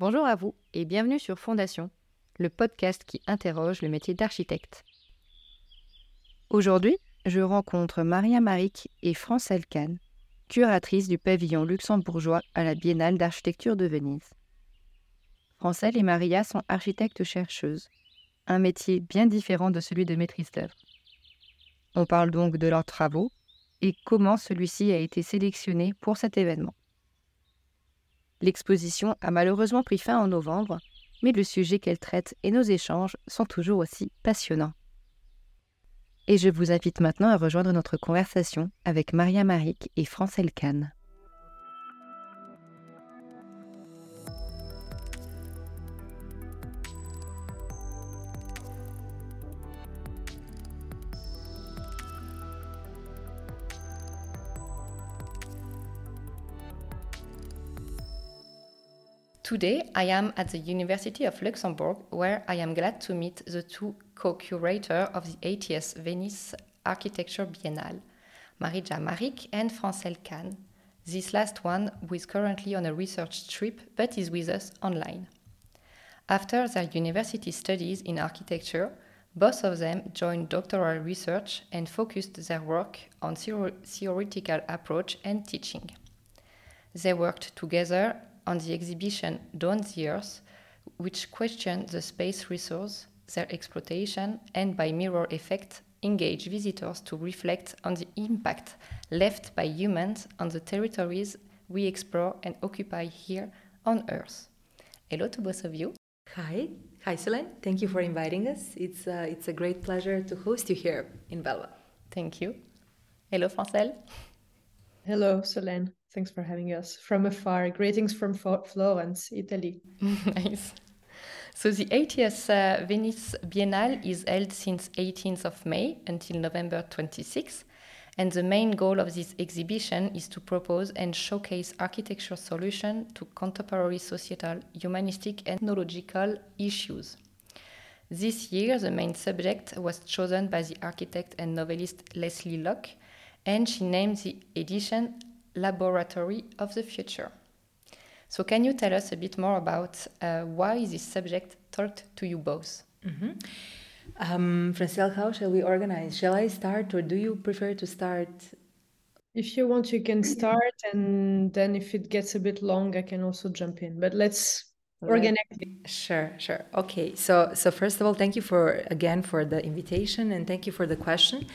Bonjour à vous et bienvenue sur Fondation, le podcast qui interroge le métier d'architecte. Aujourd'hui, je rencontre Maria Maric et France Elkan, curatrices du pavillon luxembourgeois à la Biennale d'architecture de Venise. Francelle et Maria sont architectes-chercheuses, un métier bien différent de celui de maîtrise d'œuvre. On parle donc de leurs travaux et comment celui-ci a été sélectionné pour cet événement. L'exposition a malheureusement pris fin en novembre, mais le sujet qu'elle traite et nos échanges sont toujours aussi passionnants. Et je vous invite maintenant à rejoindre notre conversation avec Maria Maric et Francelle Kahn. Today, I am at the University of Luxembourg, where I am glad to meet the two co curators of the ATS Venice Architecture Biennale, Marija Maric and Francelle Cane. This last one, who is currently on a research trip but is with us online. After their university studies in architecture, both of them joined doctoral research and focused their work on theoretical approach and teaching. They worked together on the exhibition Down to Earth, which questioned the space resource, their exploitation, and by mirror effect, engage visitors to reflect on the impact left by humans on the territories we explore and occupy here on Earth. Hello to both of you. Hi. Hi, Solène. Thank you for inviting us. It's, uh, it's a great pleasure to host you here in Belval. Thank you. Hello, Francelle. Hello, Solène. Thanks for having us from afar. Greetings from Florence, Italy. nice. So the 80th uh, Venice Biennale is held since 18th of May until November 26th. And the main goal of this exhibition is to propose and showcase architecture solutions to contemporary societal, humanistic, and technological issues. This year, the main subject was chosen by the architect and novelist Lesley Lokko, and she named the edition laboratory of the future. So, can you tell us a bit more about uh, why this subject talked to you both? Mm-hmm. Um, Francelle, how shall we organize? Shall I start, or do you prefer to start? If you want, you can start, and then if it gets a bit long, I can also jump in. But let's organize. Sure, sure. Okay. So, so first of all, thank you for again for the invitation, and thank you for the question.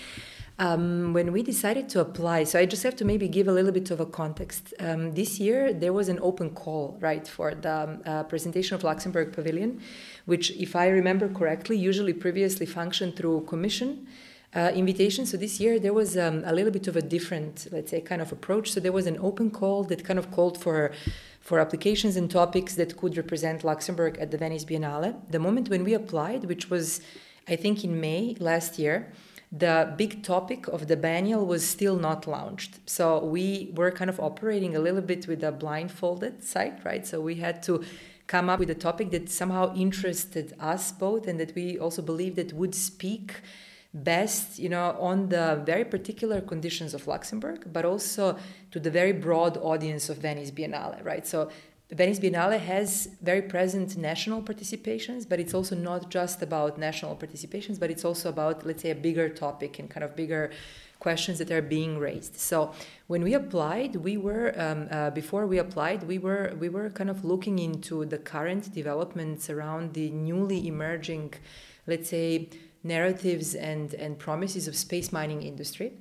Um, when we decided to apply, so I just have to maybe give a little bit of a context. Um, this year, there was an open call, right, for the um, uh, presentation of Luxembourg Pavilion, which, if I remember correctly, usually previously functioned through commission. Uh, invitation. So this year there was um, a little bit of a different, let's say, kind of approach. So there was an open call that kind of called for for applications and topics that could represent Luxembourg at the Venice Biennale. The moment when we applied, which was, I think, in May last year, the big topic of the biennial was still not launched. So we were kind of operating a little bit with a blindfolded site, right? So we had to come up with a topic that somehow interested us both and that we also believe that would speak best you know on the very particular conditions of luxembourg but also to the very broad audience of venice biennale right so Venice Biennale has very present national participations, but it's also not just about national participations, but it's also about, let's say, a bigger topic and kind of bigger questions that are being raised. So when we applied, we were um, uh, before we applied, we were we were kind of looking into the current developments around the newly emerging, let's say, narratives and and promises of space mining industry.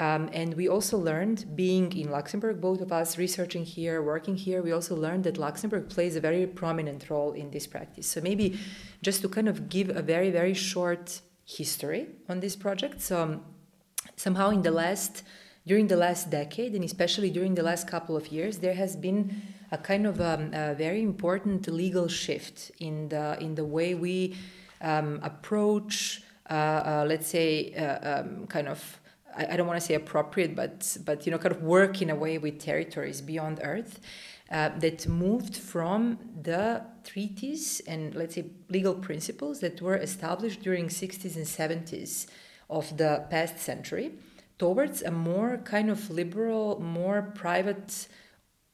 Um, and we also learned, being in Luxembourg, both of us researching here, working here, we also learned that Luxembourg plays a very prominent role in this practice. So maybe just to kind of give a very, very short history on this project. So um, somehow in the last, during the last decade, and especially during the last couple of years, there has been a kind of um, a very important legal shift in the in the way we um, approach, uh, uh, let's say, uh, um, kind of I, don't want to say appropriate, but but you know, kind of work in a way with territories beyond Earth. Uh, that moved from the treaties and let's say legal principles that were established during 60s and 70s of the past century towards a more kind of liberal more private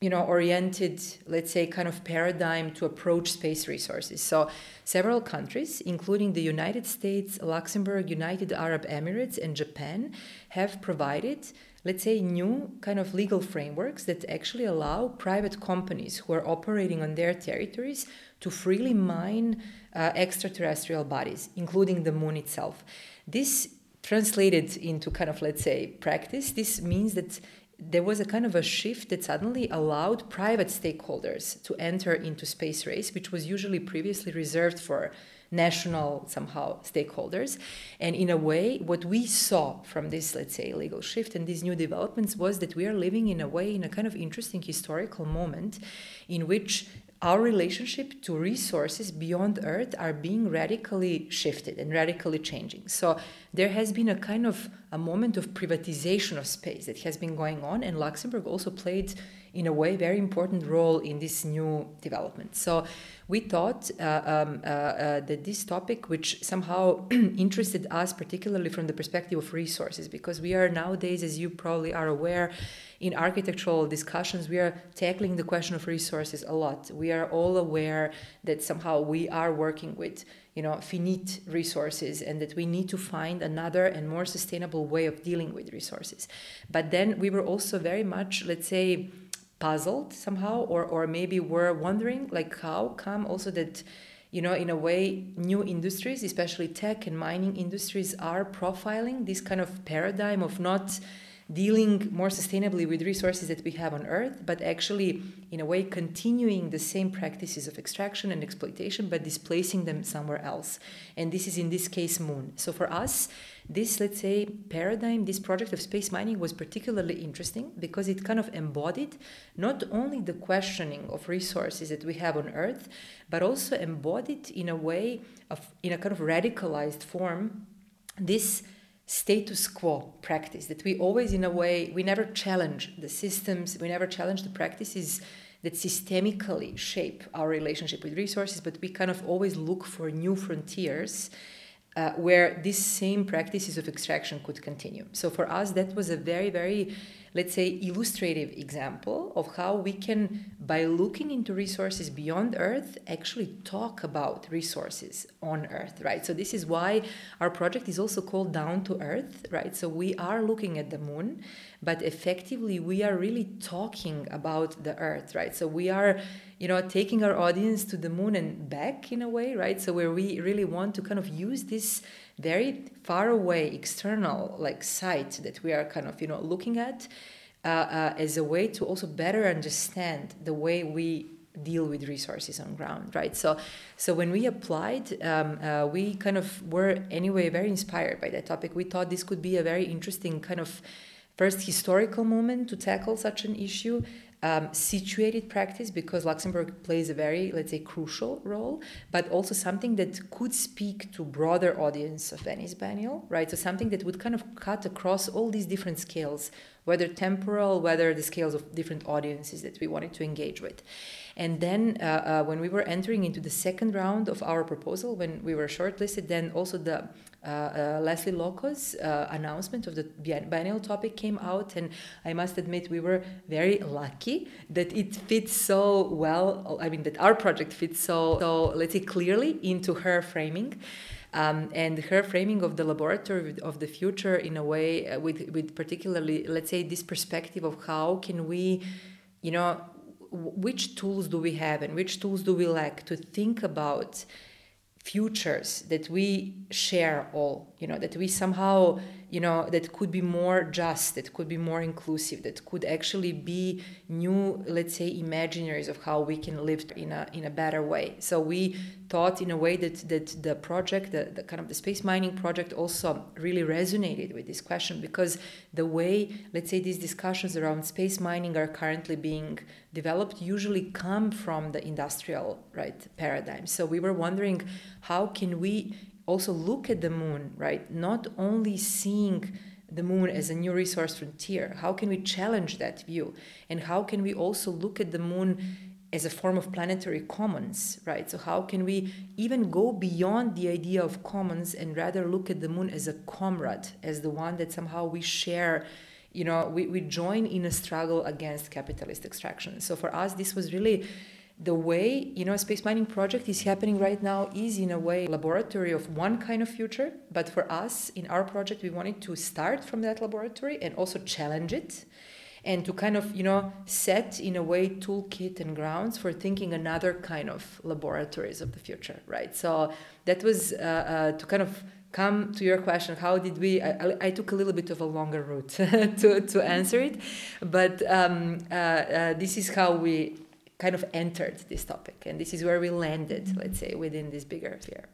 you know oriented let's say kind of paradigm to approach space resources. So several countries including the united states luxembourg united arab emirates and japan have provided let's say new kind of legal frameworks that actually allow private companies who are operating on their territories to freely mine uh, extraterrestrial bodies including the moon itself. This translated into kind of let's say practice this means that there was a kind of a shift that suddenly allowed private stakeholders to enter into space race, which was usually previously reserved for national somehow stakeholders. And in a way, what we saw from this, let's say, legal shift and these new developments was that we are living in a way in a kind of interesting historical moment in which our relationship to resources beyond Earth are being radically shifted and radically changing. So there has been a kind of a moment of privatization of space that has been going on, and Luxembourg also played, in a way, very important role in this new development. So we thought uh, um, uh, uh, that this topic, which somehow interested us particularly from the perspective of resources, because we are nowadays, as you probably are aware, in architectural discussions, we are tackling the question of resources a lot. We are all aware that somehow we are working with you know finite resources and that we need to find another and more sustainable way of dealing with resources. But then we were also very much let's say puzzled somehow or or maybe were wondering like how come also that you know in a way new industries especially tech and mining industries are profiling this kind of paradigm of not dealing more sustainably with resources that we have on Earth, but actually, in a way, continuing the same practices of extraction and exploitation, but displacing them somewhere else. And this is in this case Moon. So for us, this, let's say, paradigm, this project of space mining was particularly interesting because it kind of embodied not only the questioning of resources that we have on Earth, but also embodied in a way of, in a kind of radicalized form, this status quo practice that we always in a way we never challenge the systems we never challenge the practices that systemically shape our relationship with resources but we kind of always look for new frontiers uh, where these same practices of extraction could continue so for us that was a very very let's say, illustrative example of how we can, by looking into resources beyond Earth, actually talk about resources on Earth, right? So this is why our project is also called Down to Earth, right? So we are looking at the moon, but effectively we are really talking about the Earth, right? So we are, you know, taking our audience to the moon and back in a way, right? So where we really want to kind of use this very far away external like site that we are kind of you know looking at uh, uh, as a way to also better understand the way we deal with resources on ground right so so when we applied um, uh, we kind of were anyway very inspired by that topic we thought this could be a very interesting kind of first historical moment to tackle such an issue um, situated practice because Luxembourg plays a very, let's say, crucial role, but also something that could speak to broader audience of Venice Biennial, right? So something that would kind of cut across all these different scales, whether temporal, whether the scales of different audiences that we wanted to engage with. And then uh, uh, when we were entering into the second round of our proposal, when we were shortlisted, then also the Lesley Lokko's uh, announcement of the biennial topic came out, and I must admit we were very lucky that it fits so well. I mean, that our project fits so, so let's say, clearly into her framing. Um, and her framing of the laboratory of the future in a way uh, with, with particularly let's say this perspective of how can we you know which tools do we have and which tools do we lack to think about futures that we share all you know that we somehow you know that could be more just that could be more inclusive that could actually be new let's say imaginaries of how we can live in a in a better way. So we thought in a way that that the project the, the kind of the space mining project also really resonated with this question because the way let's say these discussions around space mining are currently being developed usually come from the industrial right paradigm. So we were wondering how can we also look at the moon, right? Not only seeing the moon as a new resource frontier, how can we challenge that view? And how can we also look at the moon as a form of planetary commons, right? So, how can we even go beyond the idea of commons and rather look at the moon as a comrade, as the one that somehow we share you know, we, we join in a struggle against capitalist extraction. So for us, this was really the way you know a space mining project is happening right now is in a way laboratory of one kind of future. But for us in our project we wanted to start from that laboratory and also challenge it and to kind of you know set in a way toolkit and grounds for thinking another kind of laboratories of the future right? So that was uh, uh, to kind of come to your question how did we i, I took a little bit of a longer route to, to answer it. But um, uh, uh, this is how we kind of entered this topic and this is where we landed let's say within this bigger sphere.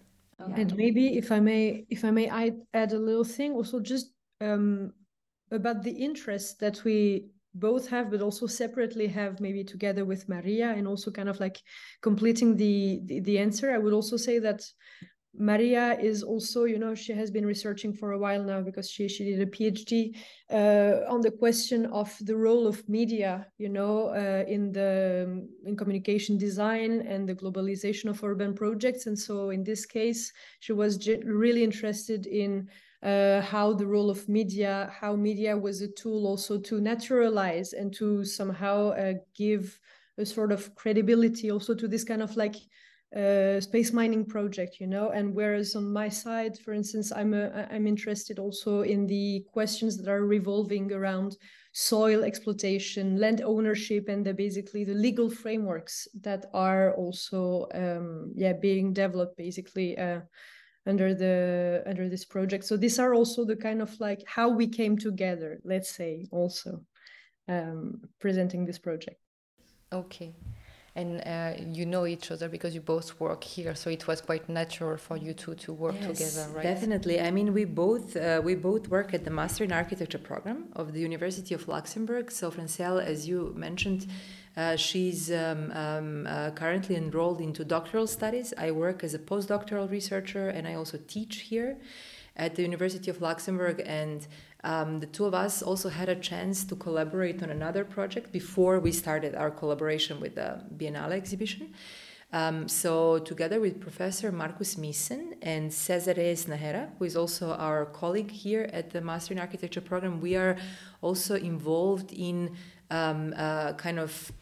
And maybe if i may if i may add, add a little thing also just um, about the interest that we both have but also separately have maybe together with maria and also kind of like completing the, the, the answer. I would also say that Maria is also, you know, she has been researching for a while now because she she did a PhD uh, on the question of the role of media, you know, uh, in the um, in communication design and the globalization of urban projects. And so, in this case, she was really interested in uh, how the role of media, how media was a tool also to naturalize and to somehow uh, give a sort of credibility also to this kind of like uh, space mining project you know? And whereas on my side for instance i'm a, i'm interested also in the questions that are revolving around soil exploitation land ownership and the basically the legal frameworks that are also um, yeah being developed basically uh, under the under this project. So these are also the kind of like how we came together let's say also um, presenting this project. Okay and uh, you know each other because you both work here so it was quite natural for you two to work yes, together right? definitely. I mean we both uh, we both work at the master in architecture program of the university of luxembourg. So francelle as you mentioned uh, she's um, um, uh, currently enrolled into doctoral studies. I work as a postdoctoral researcher and i also teach here at the university of luxembourg and um, the two of us also had a chance to collaborate on another project before we started our collaboration with the Biennale exhibition. Um, so, together with Professor Markus Miessen and Cesare Snahera, who is also our colleague here at the Master in Architecture program, we are also involved in um, uh, kind of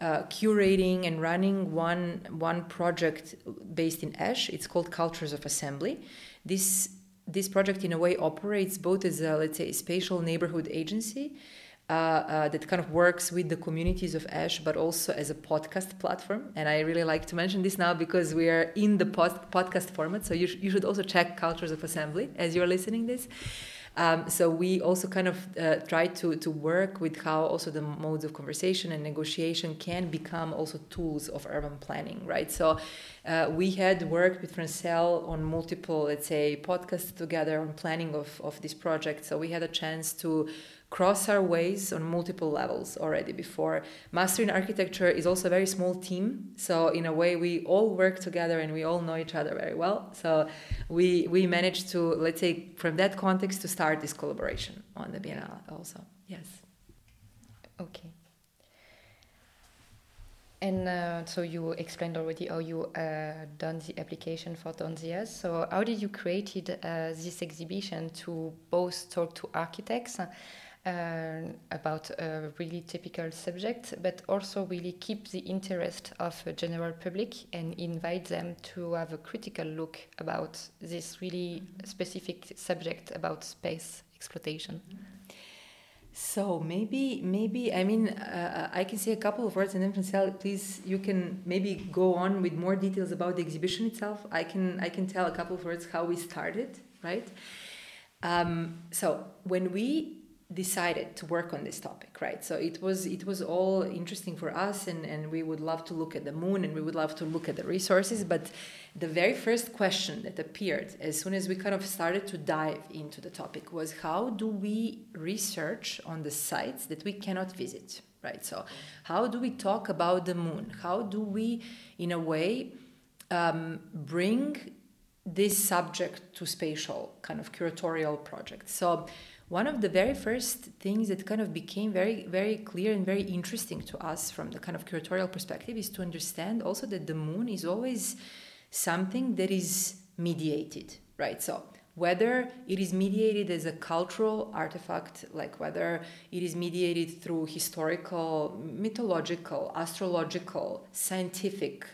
uh, curating and running one one project based in Esch. It's called Cultures of Assembly. This this project in a way operates both as a let's say spatial neighborhood agency uh, uh, that kind of works with the communities of Esch but also as a podcast platform. And I really like to mention this now because we are in the pod- podcast format. So you, sh- you should also check Cultures of Assembly as you're listening this. Um, so we also kind of uh, try to, to work with how also the modes of conversation and negotiation can become also tools of urban planning, right? So uh, we had worked with Francelle on multiple, let's say, podcasts together on planning of, of this project. So we had a chance to cross our ways on multiple levels already before. Master in Architecture is also a very small team, so in a way we all work together and we all know each other very well. So we we managed to let's say from that context to start this collaboration on the Biennale also. Yes. Okay. And uh, so you explained already how you uh, done the application for Donzias. So how did you create uh, this exhibition to both talk to architects about a really typical subject, but also really keep the interest of the general public and invite them to have a critical look about this really specific subject about space exploitation. So maybe, maybe I mean, uh, I can say a couple of words, and then Francelle, please, you can maybe go on with more details about the exhibition itself. I can, I can tell a couple of words how we started, right? Um, so when we decided to work on this topic right? So it was it was all interesting for us and and we would love to look at the moon and we would love to look at the resources. But the very first question that appeared as soon as we kind of started to dive into the topic was how do we research on the sites that we cannot visit right? So how do we talk about the moon? How do we in a way um, bring this subject to spatial kind of curatorial projects? So one of the very first things that kind of became very very clear and very interesting to us from the kind of curatorial perspective is to understand also that the moon is always something that is mediated right so whether it is mediated as a cultural artifact, like whether it is mediated through historical, mythological, astrological, scientific,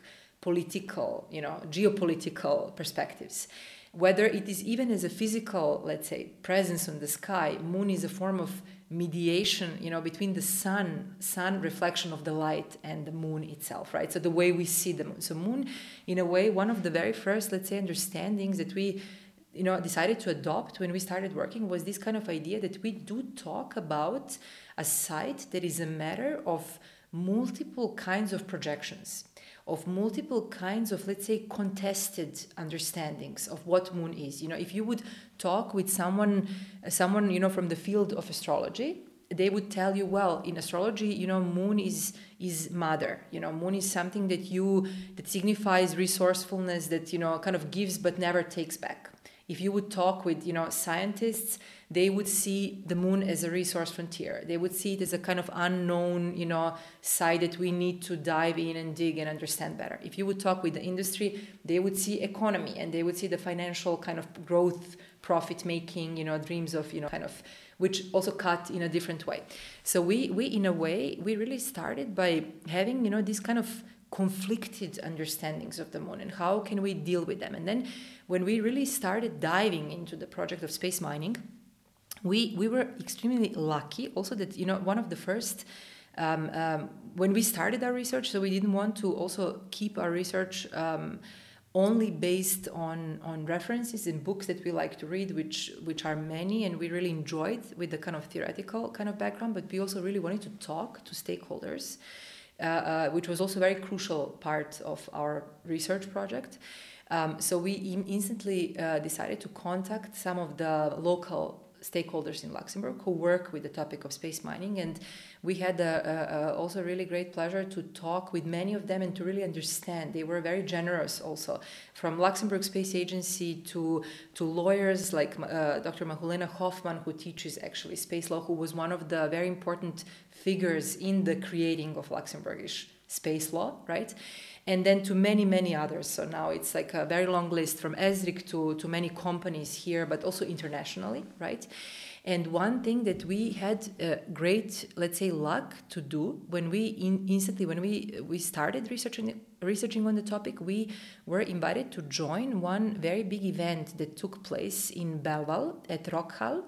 political, you know, geopolitical perspectives. Whether it is even as a physical, let's say, presence on the sky, moon is a form of mediation, you know, between the sun, sun reflection of the light and the moon itself, right? So the way we see the moon. So moon, in a way, one of the very first, let's say, understandings that we you know decided to adopt when we started working was this kind of idea that we do talk about a site that is a matter of multiple kinds of projections of multiple kinds of let's say contested understandings of what moon is. You know if you would talk with someone uh, someone you know from the field of astrology they would tell you well in astrology you know moon is is mother. You know moon is something that you that signifies resourcefulness that you know kind of gives but never takes back. If you would talk with you know scientists they would see the moon as a resource frontier. They would see it as a kind of unknown you know side that we need to dive in and dig and understand better. If you would talk with the industry they would see economy and they would see the financial kind of growth profit making you know dreams of you know kind of which also cut in a different way. So we we in a way we really started by having you know this kind of conflicted understandings of the moon and how can we deal with them. And then when we really started diving into the project of space mining, we, we were extremely lucky also that, you know, one of the first, um, um, when we started our research, so we didn't want to also keep our research um, only based on, on references and books that we like to read, which, which are many and we really enjoyed with the kind of theoretical kind of background, but we also really wanted to talk to stakeholders. Uh, uh, which was also a very crucial part of our research project. Um, so we instantly uh, decided to contact some of the local stakeholders in Luxembourg who work with the topic of space mining. And we had a, a, a also really great pleasure to talk with many of them and to really understand. They were very generous also, from Luxembourg Space Agency to, to lawyers like uh, Dr. Mahulena Hofmann, who teaches actually space law, who was one of the very important figures in the creating of Luxembourgish space law, right? And then to many many others. So now it's like a very long list from ESRIC to, to many companies here but also internationally right? And one thing that we had uh, great let's say luck to do when we in, instantly when we we started researching researching on the topic we were invited to join one very big event that took place in belval at Rockhal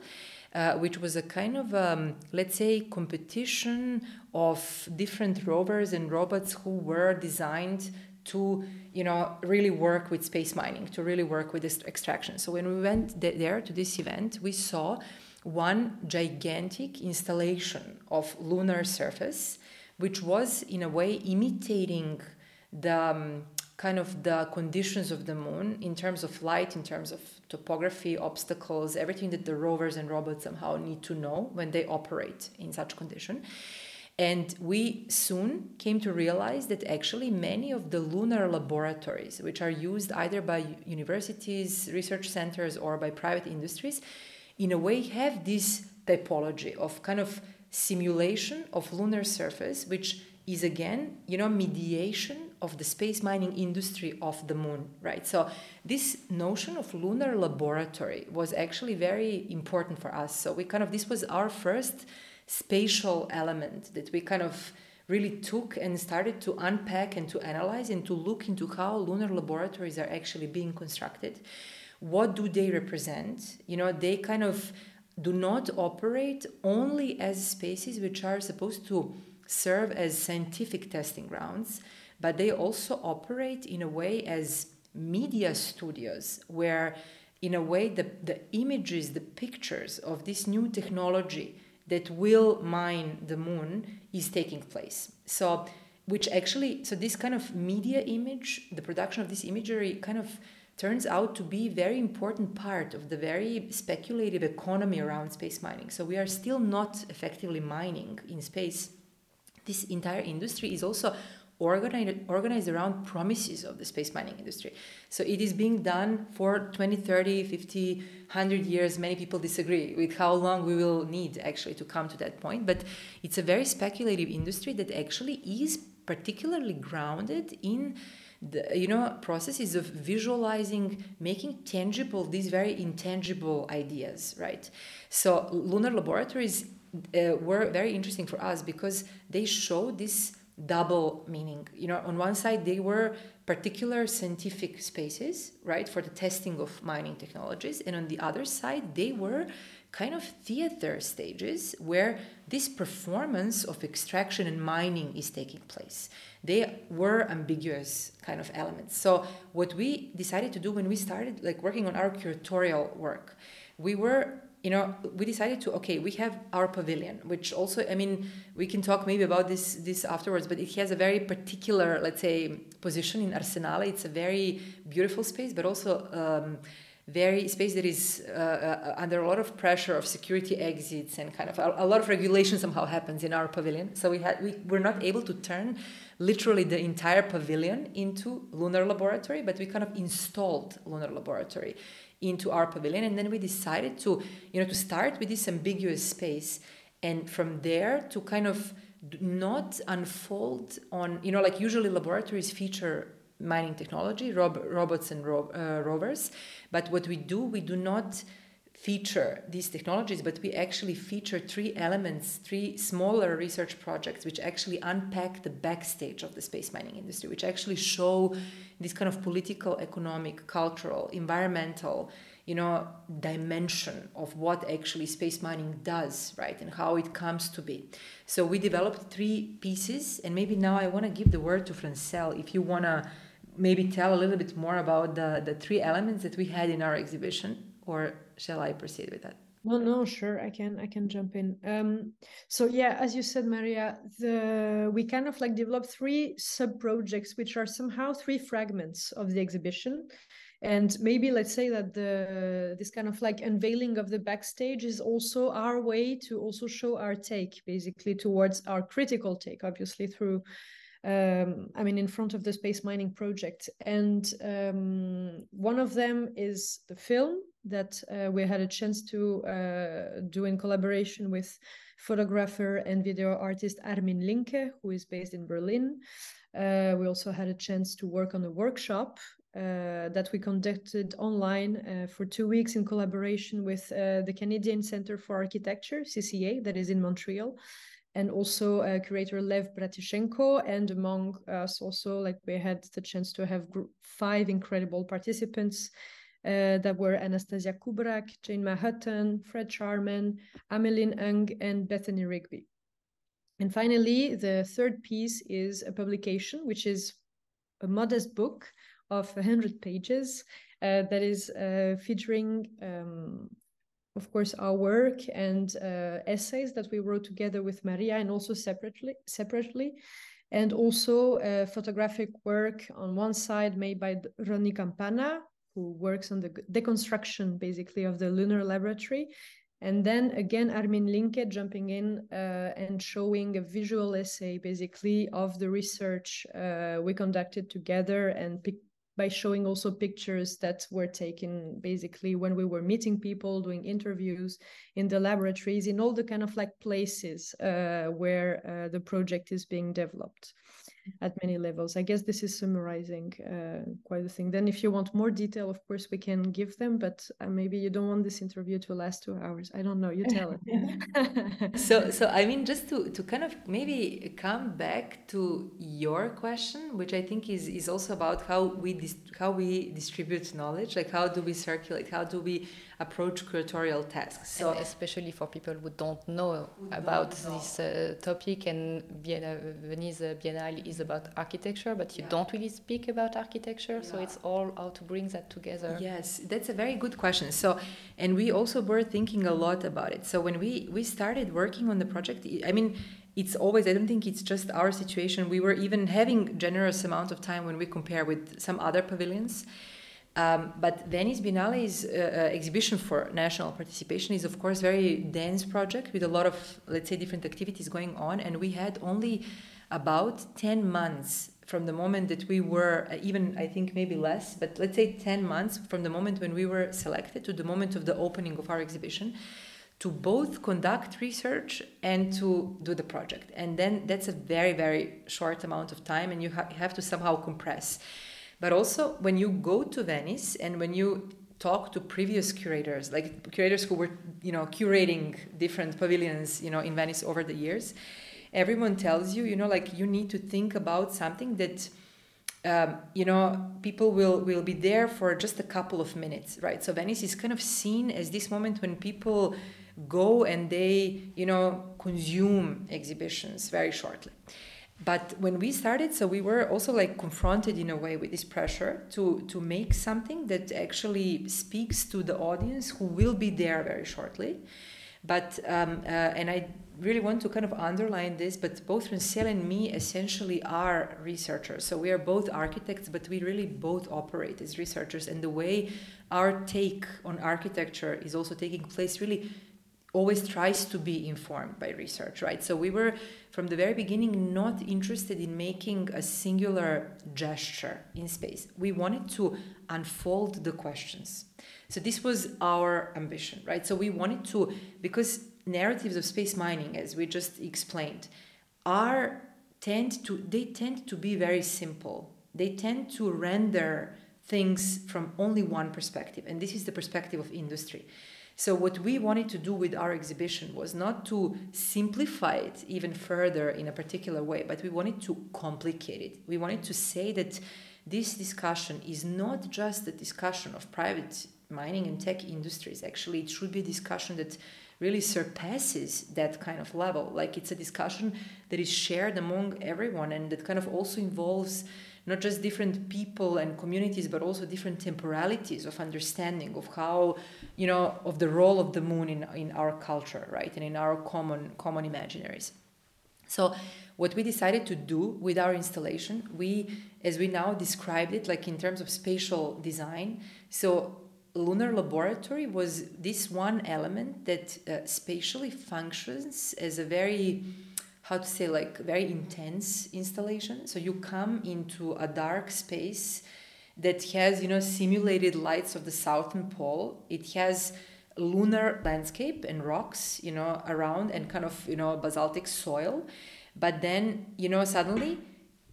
uh, which was a kind of, um, let's say, competition of different rovers and robots who were designed to you know really work with space mining to really work with this extraction so when we went there to this event we saw one gigantic installation of lunar surface which was in a way imitating the um, kind of the conditions of the moon in terms of light, in terms of topography, obstacles, everything that the rovers and robots somehow need to know when they operate in such condition. And we soon came to realize that actually many of the lunar laboratories, which are used either by universities, research centers, or by private industries, in a way have this typology of kind of simulation of lunar surface, which is again, you know, mediation of the space mining industry of the moon, right? So this notion of lunar laboratory was actually very important for us. So we kind of this was our first spatial element that we kind of really took and started to unpack and to analyze and to look into how lunar laboratories are actually being constructed. What do they represent? You know, they kind of do not operate only as spaces which are supposed to serve as scientific testing grounds but they also operate in a way as media studios where in a way the, the images the pictures of this new technology that will mine the moon is taking place. So which actually so this kind of media image the production of this imagery kind of turns out to be very important part of the very speculative economy around space mining. So we are still not effectively mining in space. This entire industry is also organized, organized around promises of the space mining industry. So it is being done for 20, 30, 50, 100 years. Many people disagree with how long we will need actually to come to that point. But it's a very speculative industry that actually is particularly grounded in the you know processes of visualizing making tangible these very intangible ideas right so lunar laboratories uh, were very interesting for us because they show this double meaning you know on one side they were particular scientific spaces right for the testing of mining technologies and on the other side they were kind of theater stages where this performance of extraction and mining is taking place. They were ambiguous kind of elements. So what we decided to do when we started like working on our curatorial work, we were you know we decided to okay we have our pavilion which also i mean we can talk maybe about this this afterwards but it has a very particular let's say position in arsenale it's a very beautiful space but also um, very space that is uh, uh, under a lot of pressure of security exits and kind of a, a, lot of regulation somehow happens in our pavilion. So we had we were not able to turn literally the entire pavilion into lunar laboratory, but we kind of installed lunar laboratory into our pavilion, and then we decided to you know to start with this ambiguous space, and from there to kind of not unfold on you know like usually laboratories feature mining technology, rob- robots and ro- uh, rovers. But what we do, we do not feature these technologies, but we actually feature three elements, three smaller research projects, which actually unpack the backstage of the space mining industry, which actually show this kind of political, economic, cultural, environmental, you know, dimension of what actually space mining does, right, and how it comes to be. So we developed three pieces, and maybe now I want to give the word to Francelle if you want to maybe tell a little bit more about the, the three elements that we had in our exhibition, or shall I proceed with that? No, no, sure, I can, I can jump in. Um, so yeah, as you said, Maria, the we kind of like developed three sub projects, which are somehow three fragments of the exhibition, and maybe let's say that the this kind of like unveiling of the backstage is also our way to also show our take, basically towards our critical take, obviously through um, I mean, in front of the space mining project. And um, one of them is the film that uh, we had a chance to uh, do in collaboration with photographer and video artist Armin Linke, who is based in Berlin. Uh, we also had a chance to work on a workshop uh, that we conducted online uh, for two weeks in collaboration with uh, the Canadian Center for Architecture, CCA, that is in Montreal and also uh, curator Lev Bratishenko. And among us, also, like we had the chance to have five incredible participants uh, that were Anastasia Kubrak, Jane Mahutton, Fred Charman, Ameline Ung, and Bethany Rigby. And finally, the third piece is a publication, which is a modest book of 100 pages uh, that is uh, featuring um, of course, our work and uh, essays that we wrote together with Maria and also separately, separately, and also uh, photographic work on one side made by Ronnie Campana, who works on the deconstruction basically of the lunar laboratory. And then again, Armin Linke jumping in uh, and showing a visual essay basically of the research uh, we conducted together and by showing also pictures that were taken basically when we were meeting people, doing interviews in the laboratories, in all the kind of like places uh, where uh, the project is being developed at many levels. I guess this is summarizing uh, quite a thing. Then, if you want more detail, of course, we can give them, but uh, maybe you don't want this interview to last two hours. I don't know. You tell it. so, so I mean, just to to kind of maybe come back to your question, which I think is is also about how we dis- how we distribute knowledge, like how do we circulate, how do we approach curatorial tasks. So, and especially for people who don't know who about don't know. this uh, topic, and Vienna, Venice Biennale is about architecture, but you yeah. don't really speak about architecture. Yeah. So it's all how to bring that together. Yes, that's a very good question. So, and we also were thinking a lot about it. So when we we started working on the project, I mean it's always i don't think it's just our situation we were even having generous amount of time when we compare with some other pavilions um, but Venice Biennale's uh, uh, exhibition for national participation is, of course, very dense project with a lot of, let's say, different activities going on. And we had only about 10 months from the moment that we were, uh, even I think maybe less, but let's say 10 months from the moment when we were selected to the moment of the opening of our exhibition to both conduct research and to do the project. And then that's a very, very short amount of time, and you ha- have to somehow compress. But also when you go to Venice and when you talk to previous curators, like curators who were, you know, curating different pavilions, you know, in Venice over the years, everyone tells you, you know, like you need to think about something that, um, you know, people will will be there for just a couple of minutes, right? So Venice is kind of seen as this moment when people go and they, you know, consume exhibitions very shortly but when we started so we were also like confronted in a way with this pressure to to make something that actually speaks to the audience who will be there very shortly. But um, uh, and i really want to kind of underline this but both Francelle and me essentially are researchers. So we are both architects but we really both operate as researchers. And the way our take on architecture is also taking place really always tries to be informed by research, right? So we were from the very beginning not interested in making a singular gesture in space. We wanted to unfold the questions. So this was our ambition, right? So we wanted to, because narratives of space mining, as we just explained, are tend to they tend to be very simple. They tend to render things from only one perspective, and this is the perspective of industry. So, what we wanted to do with our exhibition was not to simplify it even further in a particular way, but we wanted to complicate it. We wanted to say that this discussion is not just a discussion of private mining and tech industries. Actually, it should be a discussion that really surpasses that kind of level. Like, it's a discussion that is shared among everyone and that kind of also involves not just different people and communities, but also different temporalities of understanding of how, you know, of the role of the moon in, in our culture, right, and in our common common imaginaries. So, what we decided to do with our installation, we, as we now described it, like in terms of spatial design, so lunar laboratory was this one element that uh, spatially functions as a very how to say like very intense installation. So you come into a dark space that has you know simulated lights of the southern pole. It has lunar landscape and rocks you know around and kind of you know basaltic soil. But then you know suddenly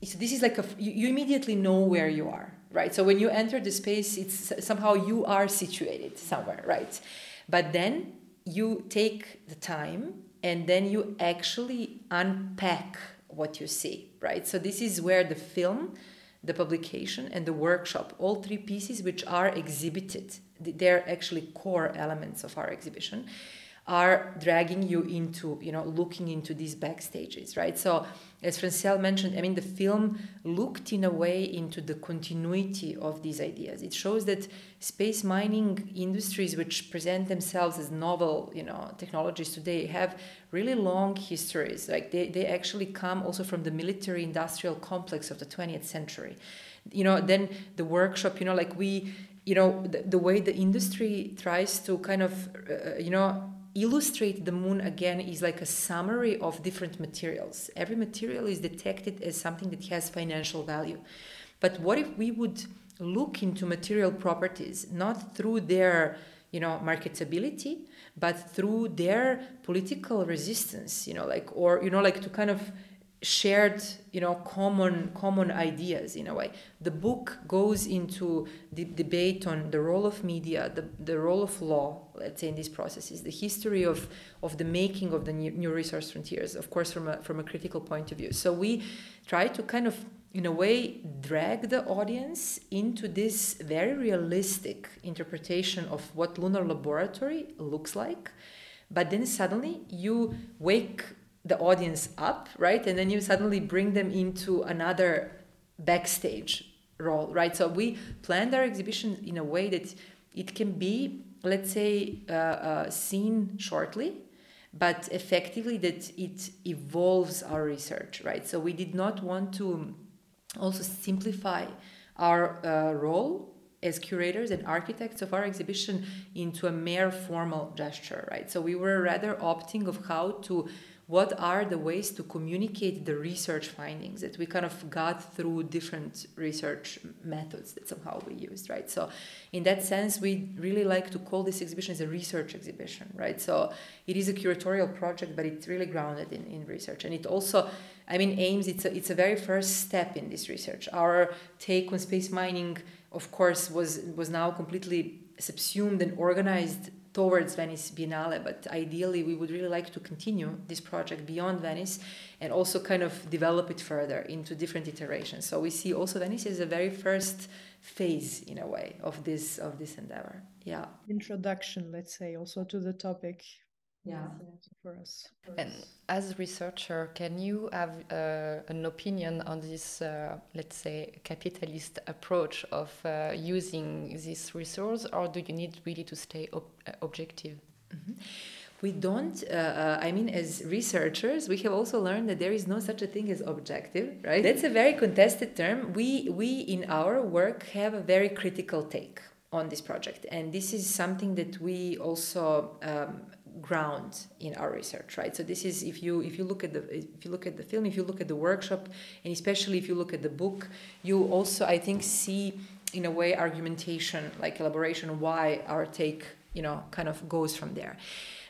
so this is like a you immediately know where you are right? So when you enter the space it's somehow you are situated somewhere right? But then you take the time and then you actually unpack what you see, right? So this is where the film, the publication, and the workshop, all three pieces which are exhibited, they're actually core elements of our exhibition are dragging you into you know looking into these backstages right? So as francelle mentioned i mean the film looked in a way into the continuity of these ideas. It shows that space mining industries which present themselves as novel you know technologies today have really long histories. Like they, they actually come also from the military industrial complex of the 20th century. You know then the workshop you know like we you know the, the way the industry tries to kind of uh, you know illustrate the moon again is like a summary of different materials. Every material is detected as something that has financial value. But what if we would look into material properties not through their you know marketability but through their political resistance you know like or you know like to kind of shared you know common common ideas in a way. The book goes into the debate on the role of media the, the role of law let's say in these processes the history of of the making of the new, resource frontiers of course from a from a critical point of view. So we try to kind of in a way drag the audience into this very realistic interpretation of what lunar laboratory looks like. But then suddenly you wake the audience up, right? And then you suddenly bring them into another backstage role, right? So we planned our exhibition in a way that it can be, let's say, uh, uh, seen shortly, but effectively that it evolves our research, right? So we did not want to also simplify our uh, role as curators and architects of our exhibition into a mere formal gesture, right? So we were rather opting of how to what are the ways to communicate the research findings that we kind of got through different research methods that somehow we used right? So in that sense we really like to call this exhibition as a research exhibition right? So it is a curatorial project but it's really grounded in, in research. And it also i mean aims it's a, it's a very first step in this research. Our take on space mining of course was was now completely subsumed and organized towards Venice Biennale, but ideally we would really like to continue this project beyond Venice and also kind of develop it further into different iterations. So we see also Venice as a very first phase in a way of this of this endeavor. Yeah. Introduction, let's say, also to the topic yeah. For us. And as a researcher can you have uh, an opinion on this uh, let's say capitalist approach of uh, using this resource or do you need really to stay ob uh, objective? Mm -hmm. we don't uh, uh, i mean as researchers we have also learned that there is no such a thing as objective right? That's a very contested term. We we in our work have a very critical take on this project. And this is something that we also um, ground in our research right? So this is if you if you look at the if you look at the film if you look at the workshop and especially if you look at the book you also i think see in a way argumentation like elaboration why our take you know kind of goes from there.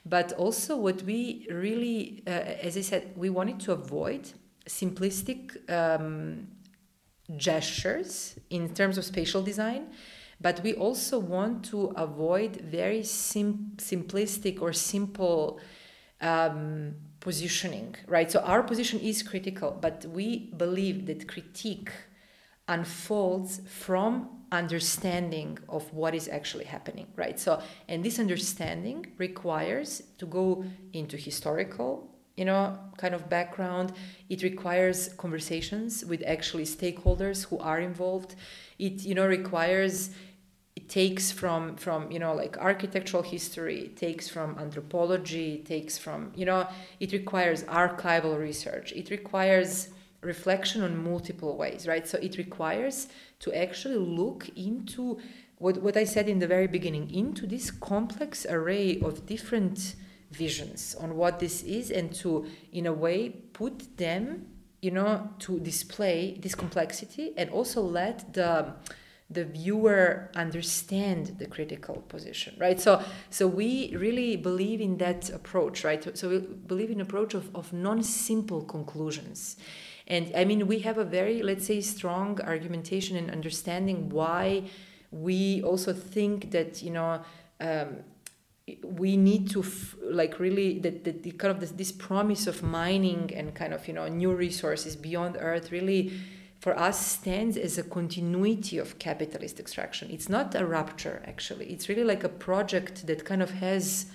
But also what we really uh, as i said we wanted to avoid simplistic um, gestures in terms of spatial design but we also want to avoid very sim- simplistic or simple um, positioning, right? So our position is critical, but we believe that critique unfolds from understanding of what is actually happening, right? So, and this understanding requires to go into historical you know kind of background it requires conversations with actually stakeholders who are involved it you know requires it takes from from you know like architectural history it takes from anthropology it takes from you know it requires archival research. It requires reflection on multiple ways right? So it requires to actually look into what, what i said in the very beginning into this complex array of different visions on what this is and to in a way put them you know to display this complexity and also let the the viewer understand the critical position right? So so we really believe in that approach right? So we believe in approach of, of non-simple conclusions. And i mean we have a very let's say strong argumentation and understanding why we also think that you know um, we need to f- like really that, that the kind of this, this promise of mining and kind of you know new resources beyond earth really for us stands as a continuity of capitalist extraction. It's not a rupture, actually. It's really like a project that kind of has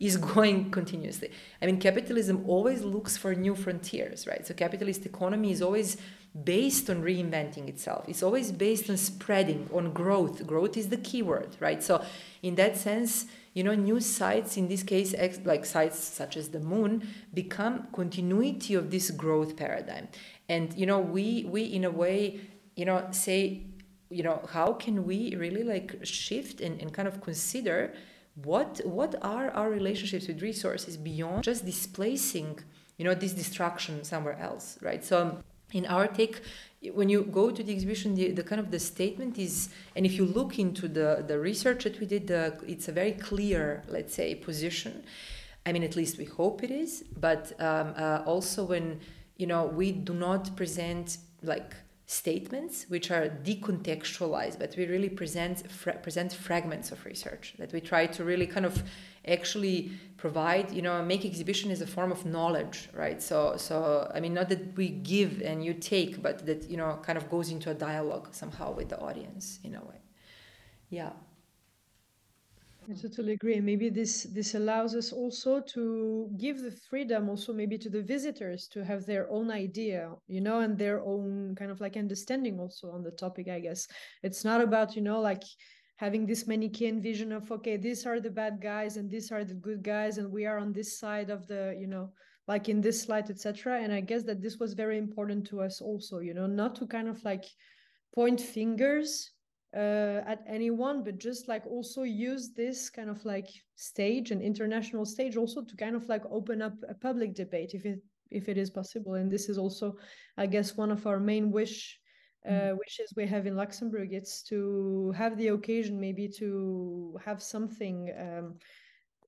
is going continuously. I mean, capitalism always looks for new frontiers, right? So capitalist economy is always based on reinventing itself. It's always based on spreading, on growth. Growth is the key word, right? So in that sense, you know, new sites, in this case, like sites such as the moon, become continuity of this growth paradigm and you know we we in a way you know say you know how can we really like shift and, and kind of consider what what are our relationships with resources beyond just displacing you know this destruction somewhere else right? So in our take when you go to the exhibition the, the kind of the statement is and if you look into the the research that we did it's a very clear let's say position. I mean at least we hope it is but um, uh, also when you know we do not present like statements which are decontextualized but we really present fra- present fragments of research that we try to really kind of actually provide you know make exhibition is a form of knowledge right? So so i mean not that we give and you take but that you know kind of goes into a dialogue somehow with the audience in a way. Yeah I totally agree. Maybe this this allows us also to give the freedom also maybe to the visitors to have their own idea, you know, and their own kind of like understanding also on the topic, I guess. It's not about, you know, like having this Manichaean vision of okay, these are the bad guys and these are the good guys, and we are on this side of the, you know, like in this slide, etc. And I guess that this was very important to us also, you know, not to kind of like point fingers uh, at anyone, but just like also use this kind of like stage, an international stage, also to kind of like open up a public debate if it if it is possible. And this is also, I guess, one of our main wish uh, mm. wishes we have in Luxembourg. It's to have the occasion maybe to have something, um,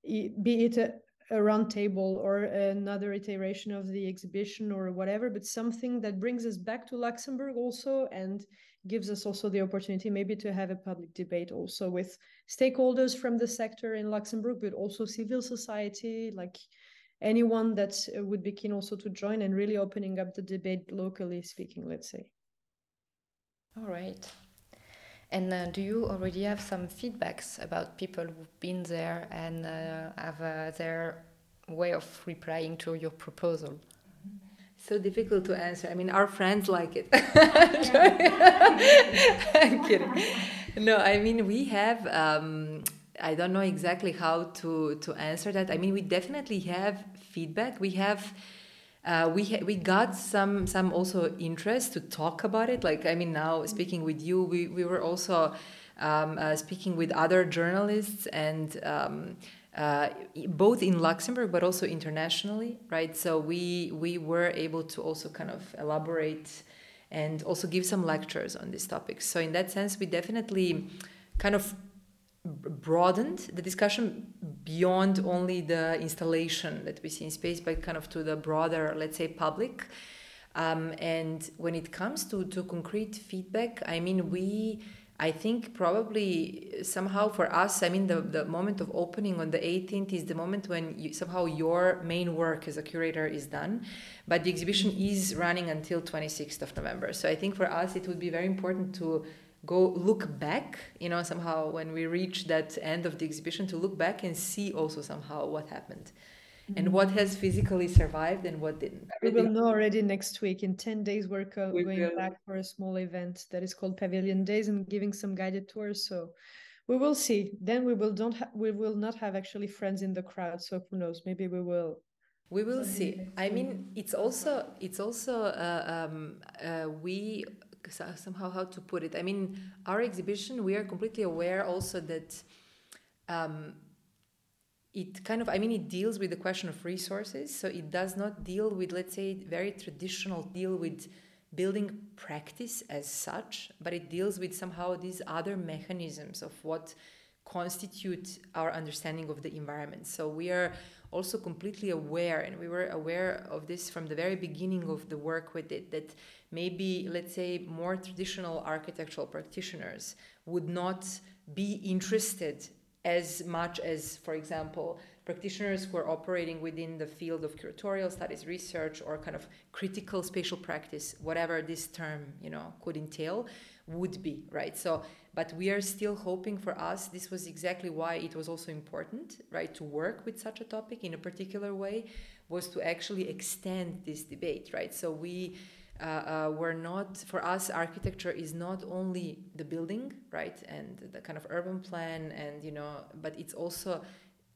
be it a, a round table or another iteration of the exhibition or whatever, but something that brings us back to Luxembourg also and gives us also the opportunity maybe to have a public debate also with stakeholders from the sector in Luxembourg, but also civil society, like anyone that would be keen also to join and really opening up the debate locally speaking, let's say. All right. And uh, do you already have some feedbacks about people who've been there and uh, have uh, their way of replying to your proposal? So difficult to answer. I mean, our friends like it. I'm kidding. No, I mean, we have. Um, I don't know exactly how to to answer that. I mean, we definitely have feedback. We have uh, we ha- we got some some also interest to talk about it. Like I mean, now speaking with you, we we were also um, uh, speaking with other journalists and. Um, uh, both in Luxembourg but also internationally, right? So we we were able to also kind of elaborate and also give some lectures on these topics. So in that sense, we definitely kind of broadened the discussion beyond only the installation that we see in space, but kind of to the broader, let's say, public. Um, and when it comes to, to concrete feedback, I mean, we, I think probably uh, somehow for us, I mean, the, the moment of opening on the 18th is the moment when you, somehow your main work as a curator is done. But the exhibition is running until 26th of November. So I think for us, it would be very important to go look back you know somehow when we reach that end of the exhibition to look back and see also somehow what happened. And what has physically survived and what didn't. We will know already next week. In 10 days we're co- we going will. back for a small event that is called pavilion days and giving some guided tours so we will see. Then we will don't ha- we will not have actually friends in the crowd so who knows? Maybe we will. We will see. i mean it's also it's also uh, um, uh, we somehow how to put it. I mean, our exhibition, we are completely aware also that um, it kind of, I mean, it deals with the question of resources. So it does not deal with, let's say, very traditional deal with building practice as such, but it deals with somehow these other mechanisms of what constitute our understanding of the environment. So we are also completely aware, and we were aware of this from the very beginning of the work with it, that maybe, let's say, more traditional architectural practitioners would not be interested as much as, for example, practitioners who are operating within the field of curatorial studies, research, or kind of critical spatial practice, whatever this term you know could entail, would be right. So, but we are still hoping for us. This was exactly why it was also important, right, to work with such a topic in a particular way, was to actually extend this debate, right. So we uh, uh, we're not for us architecture is not only the building right and the kind of urban plan and you know but it's also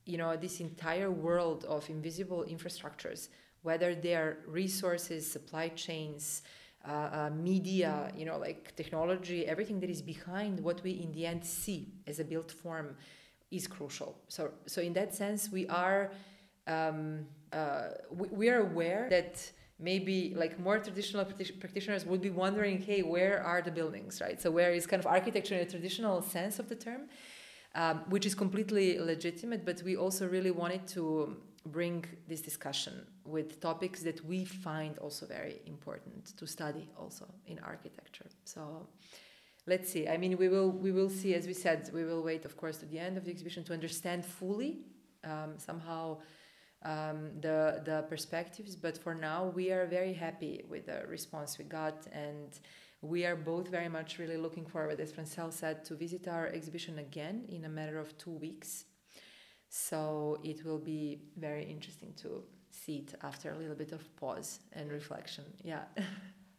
you know this entire world of invisible infrastructures whether they are resources supply chains uh, uh, media you know like technology everything that is behind what we in the end see as a built form is crucial. So so in that sense we are um, uh, we, we are aware that maybe like more traditional practitioners would be wondering hey where are the buildings right? So where is kind of architecture in a traditional sense of the term um, which is completely legitimate but we also really wanted to bring this discussion with topics that we find also very important to study also in architecture. So let's see. I mean we will we will see as we said we will wait of course to the end of the exhibition to understand fully um, somehow um, the the perspectives. But for now, we are very happy with the response we got, and we are both very much really looking forward, as Francelle said, to visit our exhibition again in a matter of two weeks. So it will be very interesting to see it after a little bit of pause and reflection. Yeah.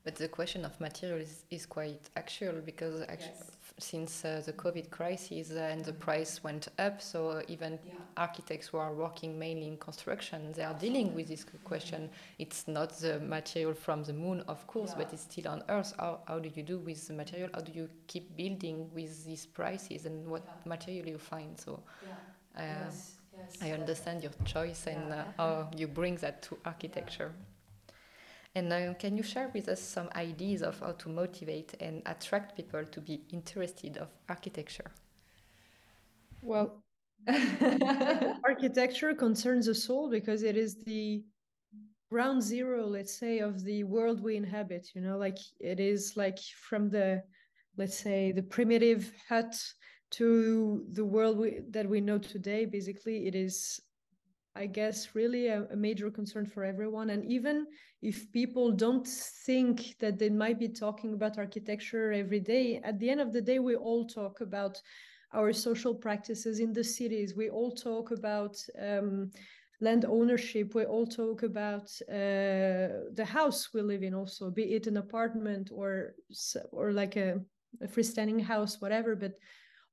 But the question of material is, is quite actual because actually, Yes. Since uh, the COVID crisis uh, and the price went up, so even Yeah. architects who are working mainly in construction, they are dealing with this question. It's not the material from the moon, of course, but it's still on Earth. How, how do you do with the material? How do you keep building with these prices and what Yeah. material you find? So Yeah. uh, yes. Yes. I understand your choice and uh, how you bring that to architecture. And uh, can you share with us some ideas of how to motivate and attract people to be interested of architecture? Well, architecture concerns the soul because it is the ground zero, let's say, of the world we inhabit. You know, like it is like from the, let's say, the primitive hut to the world we, that we know today. Basically, it is, I guess, really a, a major concern for everyone. And even if people don't think that they might be talking about architecture every day, at the end of the day, we all talk about our social practices in the cities. We all talk about um, land ownership. We all talk about uh, the house we live in, also, be it an apartment or or like a, a freestanding house, whatever. But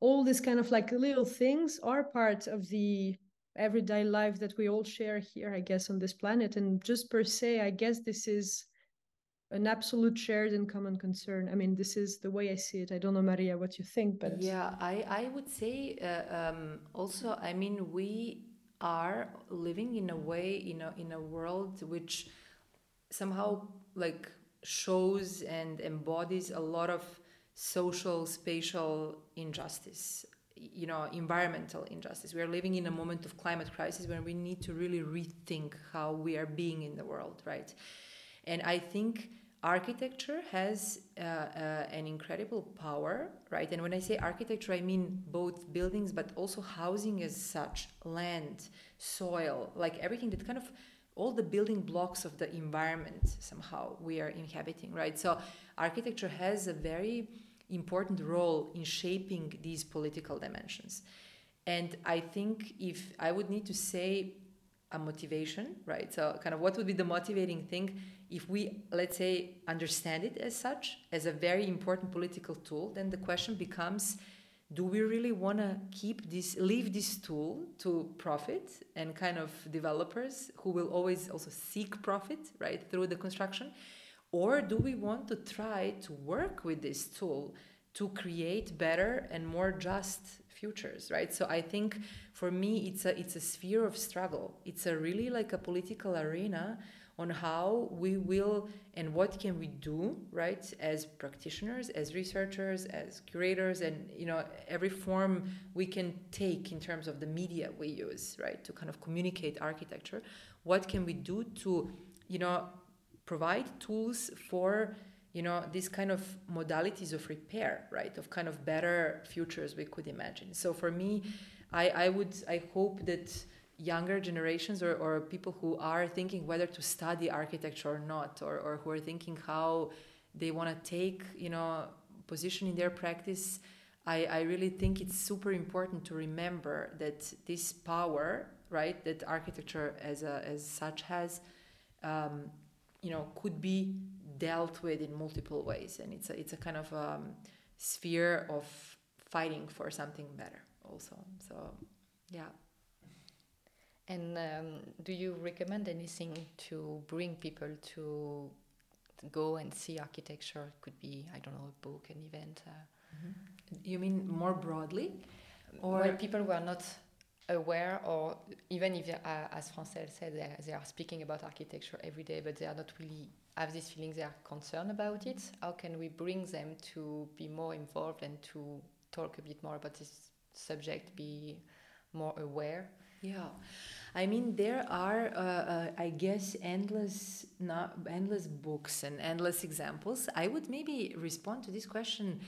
all these kind of like little things are part of the everyday life that we all share here, I guess, on this planet. And just per se, I guess this is an absolute shared and common concern. I mean, this is the way I see it. I don't know, Marija, what you think, but yeah, I, I would say uh, um, also, I mean, we are living in a way, in a, in a world which somehow like shows and embodies a lot of social, spatial injustice, you know, environmental injustice. We are living in a moment of climate crisis when we need to really rethink how we are being in the world, right? And I think architecture has uh, uh, an incredible power, right? And when I say architecture, I mean both buildings, but also housing as such, land, soil, like everything that kind of all the building blocks of the environment somehow we are inhabiting, right? So architecture has a very important role in shaping these political dimensions. And I think if I would need to say a motivation, right? So, kind of what would be the motivating thing if we, let's say, understand it as such, as a very important political tool, then the question becomes do we really want to keep this, leave this tool to profit and kind of developers who will always also seek profit, right, through the construction? Or do we want to try to work with this tool to create better and more just futures right? So i think for me it's a it's a sphere of struggle. It's a really like a political arena on how we will and what can we do right as practitioners as researchers as curators and you know every form we can take in terms of the media we use right to kind of communicate architecture. What can we do to you know provide tools for you know these kind of modalities of repair right? Of kind of better futures we could imagine. So for me i i would i hope that younger generations or, or people who are thinking whether to study architecture or not or, or who are thinking how they want to take you know position in their practice I, I really think it's super important to remember that this power right that architecture as a, as such has um, you know could be dealt with in multiple ways and it's a, it's a kind of um, sphere of fighting for something better also so yeah And um, do you recommend anything to bring people to go and see architecture? It could be, I don't know, a book, an event. Uh, you mean more broadly or well, people who are not aware, or even if, uh, as Francelle said, they, they are speaking about architecture every day, but they are not really have this feeling they are concerned about it. How can we bring them to be more involved and to talk a bit more about this subject, be more aware? Yeah, I mean there are, uh, uh, I guess, endless, not endless books and endless examples. I would maybe respond to this question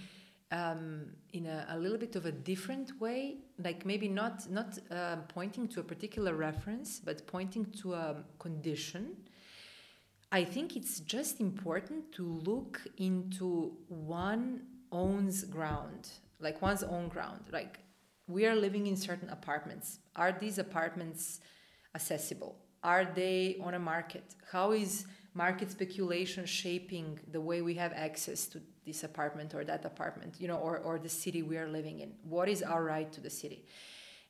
um, in a, a, little bit of a different way, like maybe not not uh, pointing to a particular reference, but pointing to a condition. I think it's just important to look into one owns ground, like one's own ground, like we are living in certain apartments. Are these apartments accessible? Are they on a market? How is market speculation shaping the way we have access to this apartment or that apartment, you know, or, or the city we are living in? What is our right to the city?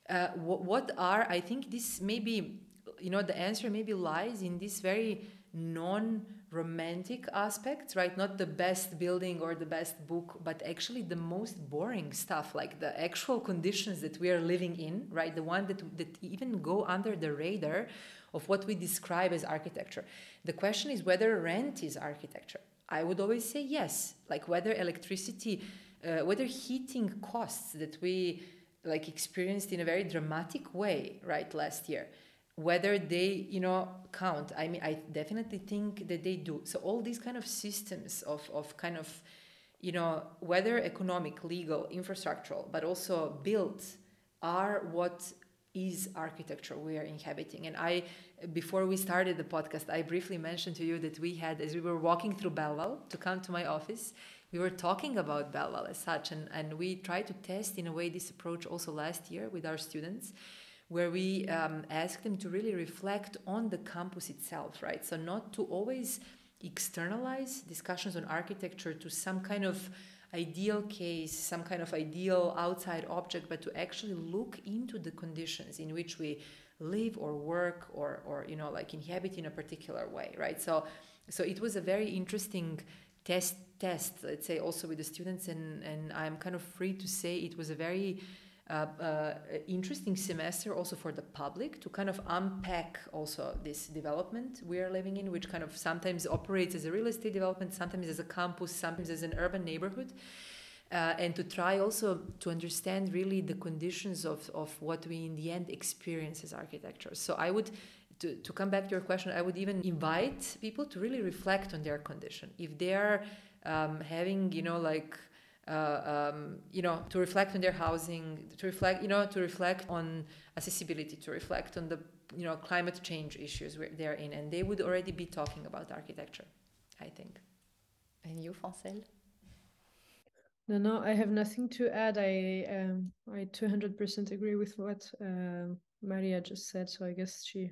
Uh, what, what are, I think this maybe, you know, the answer maybe lies in this very non romantic aspects, right? Not the best building or the best book, but actually the most boring stuff, like the actual conditions that we are living in, right? The one that, that even go under the radar of what we describe as architecture. The question is whether rent is architecture. I would always say yes, like whether electricity, uh, whether heating costs that we like experienced in a very dramatic way, right, last year whether they you know count. I mean i definitely think that they do. So all these kind of systems of, of kind of you know whether economic legal infrastructural but also built are what is architecture we are inhabiting and i before we started the podcast i briefly mentioned to you that we had as we were walking through Belval to come to my office we were talking about Belval as such and, and we tried to test in a way this approach also last year with our students where we um, ask them to really reflect on the campus itself, right? So, not to always externalize discussions on architecture to some kind of ideal case, some kind of ideal outside object, but to actually look into the conditions in which we live or work or, or you know, like inhabit in a particular way, right? So, so it was a very interesting test test let's say also with the students and and i'm kind of free to say it was a very interesting semester also for the public to kind of unpack also this development we are living in, which kind of sometimes operates as a real estate development, sometimes as a campus, sometimes as an urban neighborhood. Uh, and to try also to understand really the conditions of, of what we in the end experience as architecture. So I would, to, to come back to your question, I would even invite people to really reflect on their condition. If they are um, having, you know, like uh, um, you know, to reflect on their housing, to reflect, you know, to reflect on accessibility, to reflect on the, you know, climate change issues they're in, and they would already be talking about architecture, I think. And you, Francelle? No, no, I have nothing to add. I um, I 200% agree with what um, Marija just said. So I guess she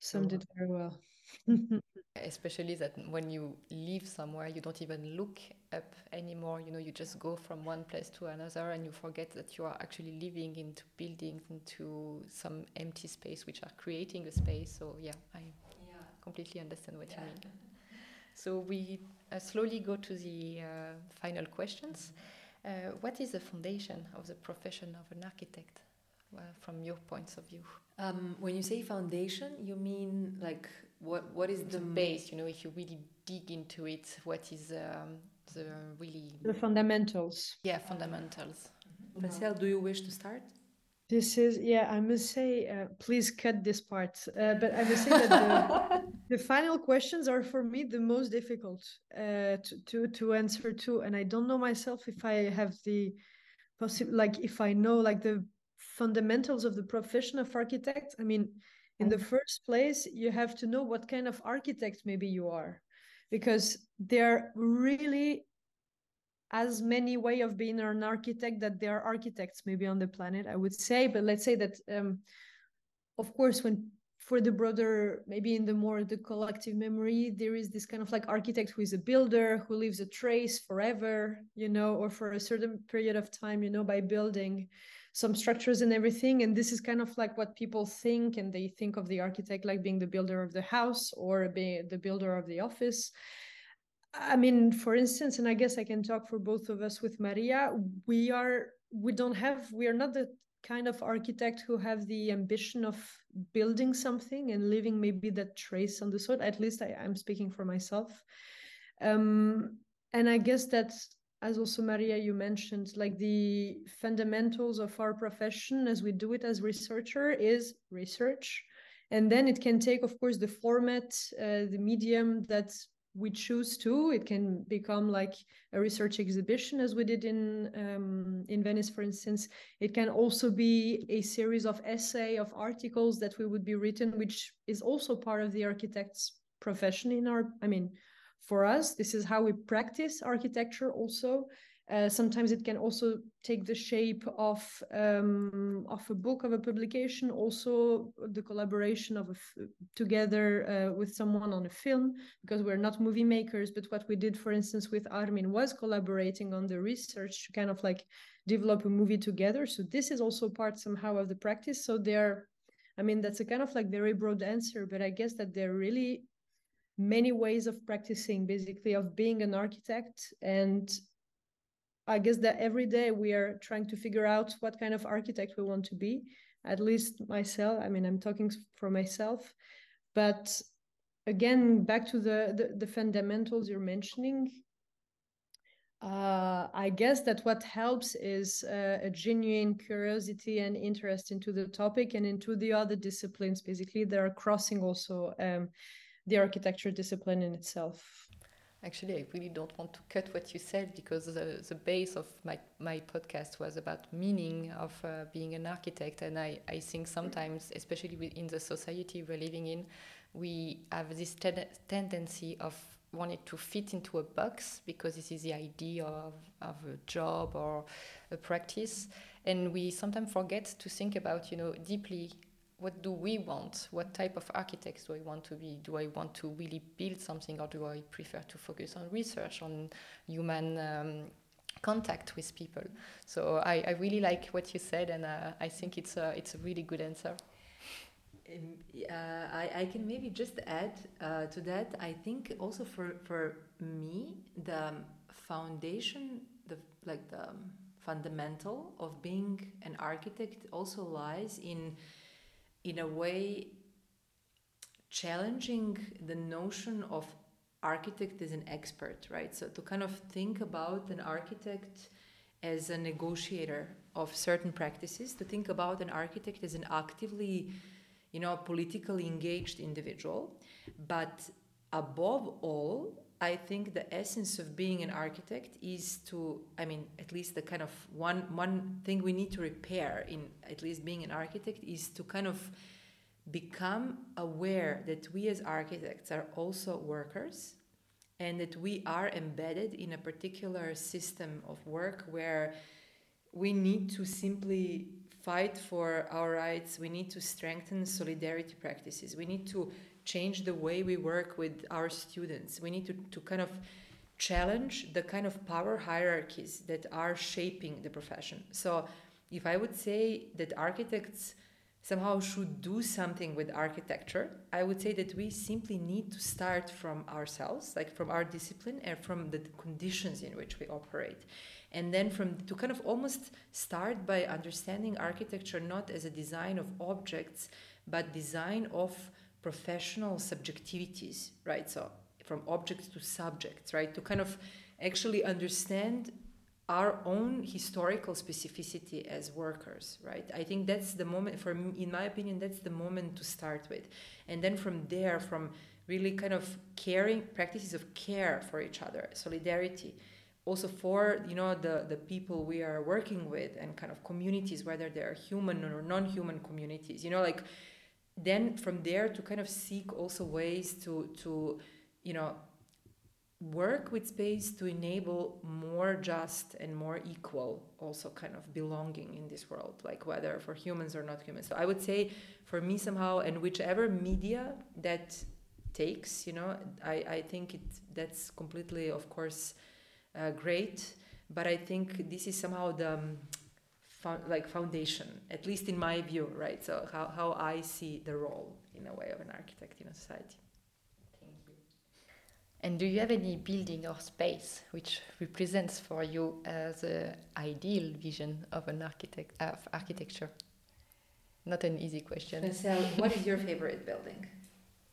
summed it very well. Especially that when you live somewhere, you don't even look up anymore. You know, you just go from one place to another, and you forget that you are actually living into buildings, into some empty space, which are creating a space. So yeah, I yeah. completely understand what yeah. you mean. So we uh, slowly go to the uh, final questions. Uh, what is the foundation of the profession of an architect, uh, from your points of view? Um, when you say foundation, you mean like what? What is the, the base? You know, if you really dig into it, what is um, the really the fundamentals? Yeah, fundamentals. Marcel, do you wish to start? This is yeah. I must say, uh, please cut this part. Uh, but I must say that the, the, final questions are for me the most difficult uh, to, to to answer to, and I don't know myself if I have the possible like if I know like the fundamentals of the profession of architect i mean in the first place you have to know what kind of architect maybe you are because there are really as many way of being an architect that there are architects maybe on the planet i would say. But let's say that um, of course when for the broader maybe in the more the collective memory there is this kind of like architect who is a builder who leaves a trace forever you know or for a certain period of time you know by building some structures and everything and this is kind of like what people think and they think of the architect like being the builder of the house or being the builder of the office. I mean for instance and i guess i can talk for both of us with marija we are we don't have we are not the kind of architect who have the ambition of building something and leaving maybe that trace on the soil. At least I, i'm speaking for myself. Um, and i guess that's as also Marija, you mentioned, like the fundamentals of our profession as we do it as researcher is research. And then it can take, of course, the format, uh, the medium that we choose to. It can become like a research exhibition, as we did in um, in Venice, for instance. It can also be a series of essay of articles that we would be written, which is also part of the architect's profession in our. I mean, for us this is how we practice architecture also Uh, sometimes it can also take the shape of um, of a book of a publication, also the collaboration of together uh, with someone on a film because we're not movie makers. But what we did, for instance, with Armin was collaborating on the research to kind of like develop a movie together. So this is also part somehow of the practice. So there, I mean, that's a kind of like very broad answer, but I guess that they're really many ways of practicing, basically, of being an architect and I guess that every day we are trying to figure out what kind of architect we want to be. At least myself. I mean, I'm talking for myself, but again, back to the the, the fundamentals you're mentioning. Uh, I guess that what helps is uh, a genuine curiosity and interest into the topic and into the other disciplines. Basically, they are crossing also um, the architecture discipline in itself. Actually, I really don't want to cut what you said because the, the base of my, my podcast was about meaning of uh, being an architect. And I, I think sometimes, especially in the society we're living in, we have this ten tendency of wanting to fit into a box because this is the idea of, of a job or a practice. And we sometimes forget to think about, you know, deeply what do we want? What type of architects do I want to be? Do I want to really build something, or do I prefer to focus on research, on human um, contact with people? So I, I, really like what you said, and uh, I think it's a, it's a really good answer. Um, uh, I, I can maybe just add uh, to that. I think also for, for me, the foundation, the like the fundamental of being an architect also lies in in a way challenging the notion of architect as an expert right? So to kind of think about an architect as a negotiator of certain practices to think about an architect as an actively you know politically engaged individual but above all i think the essence of being an architect is to i mean at least the kind of one one thing we need to repair in at least being an architect is to kind of become aware that we as architects are also workers and that we are embedded in a particular system of work where we need to simply fight for our rights we need to strengthen solidarity practices we need to change the way we work with our students. We need to, to kind of challenge the kind of power hierarchies that are shaping the profession. So, if I would say that architects somehow should do something with architecture, I would say that we simply need to start from ourselves, like from our discipline and from the conditions in which we operate. And then from to kind of almost start by understanding architecture not as a design of objects, but design of professional subjectivities, right? So from objects to subjects, right? To kind of actually understand our own historical specificity as workers, right? I think that's the moment, for me, in my opinion, that's the moment to start with. And then from there, from really kind of caring, practices of care for each other, solidarity, also for you know the the people we are working with and kind of communities whether they're human or non-human communities you know like then from there to kind of seek also ways to to you know work with space to enable more just and more equal also kind of belonging in this world like whether for humans or not humans. So i would say for me somehow and whichever media that takes you know i i think it that's completely of course uh, great. But i think this is somehow the um, like foundation, at least in my view, right? So how, how I see the role in a way of an architect in a society. Thank you. And do you have any building or space which represents for you uh, the ideal vision of an architect of architecture? Not an easy question. Marcel, what is your favorite building?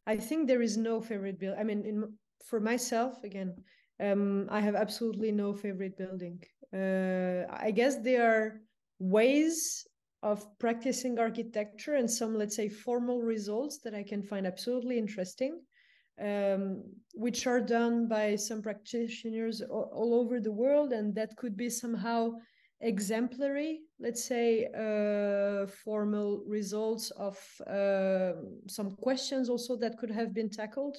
I think there is no favorite building. I mean, in, for myself, again, um, I have absolutely no favorite building. Uh, I guess they are ways of practicing architecture and some, let's say, formal results that I can find absolutely interesting, um, which are done by some practitioners all, all, over the world. And that could be somehow exemplary, let's say, uh, formal results of uh, some questions also that could have been tackled,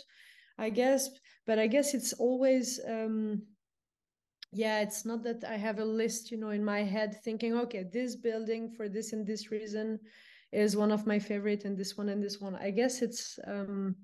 I guess. But I guess it's always. Um, yeah it's not that i have a list you know in my head thinking okay this building for this and this reason is one of my favorite and this one and this one. I guess it's um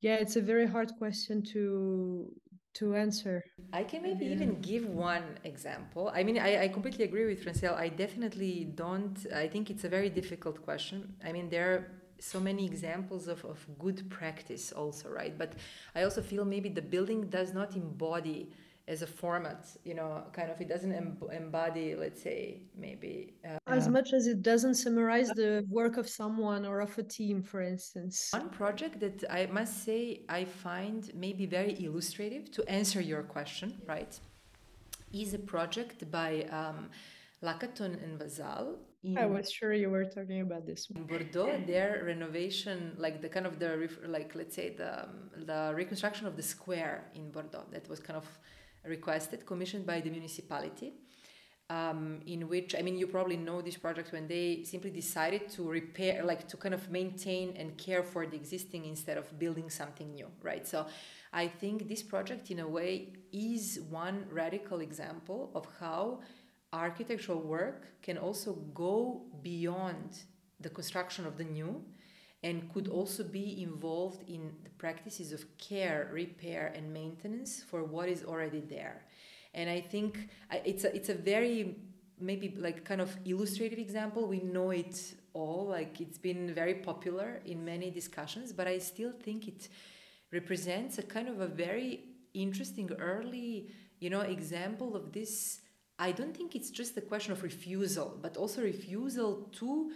yeah it's a very hard question to to answer. I can maybe yeah. even give one example. I mean I, I completely agree with francelle i definitely don't i think it's a very difficult question. I mean there are so many examples of, of good practice also right? But i also feel maybe the building does not embody as a format you know kind of it doesn't embody let's say maybe uh, as much as it doesn't summarize the work of someone or of a team for instance one project that i must say i find maybe very illustrative to answer your question right is a project by um, Lacaton and Vassal. I was sure you were talking about this one. In Bordeaux, their renovation, like the kind of the like let's say the um, the reconstruction of the square in Bordeaux, that was kind of requested, commissioned by the municipality. Um, in which I mean, you probably know this project when they simply decided to repair, like to kind of maintain and care for the existing instead of building something new, right? So, I think this project, in a way, is one radical example of how architectural work can also go beyond the construction of the new and could also be involved in the practices of care, repair, and maintenance for what is already there. And I think it's a, it's a very maybe like kind of illustrative example. We know it all, like it's been very popular in many discussions, but I still think it represents a kind of a very interesting early, you know, example of this. I don't think it's just a question of refusal, but also refusal to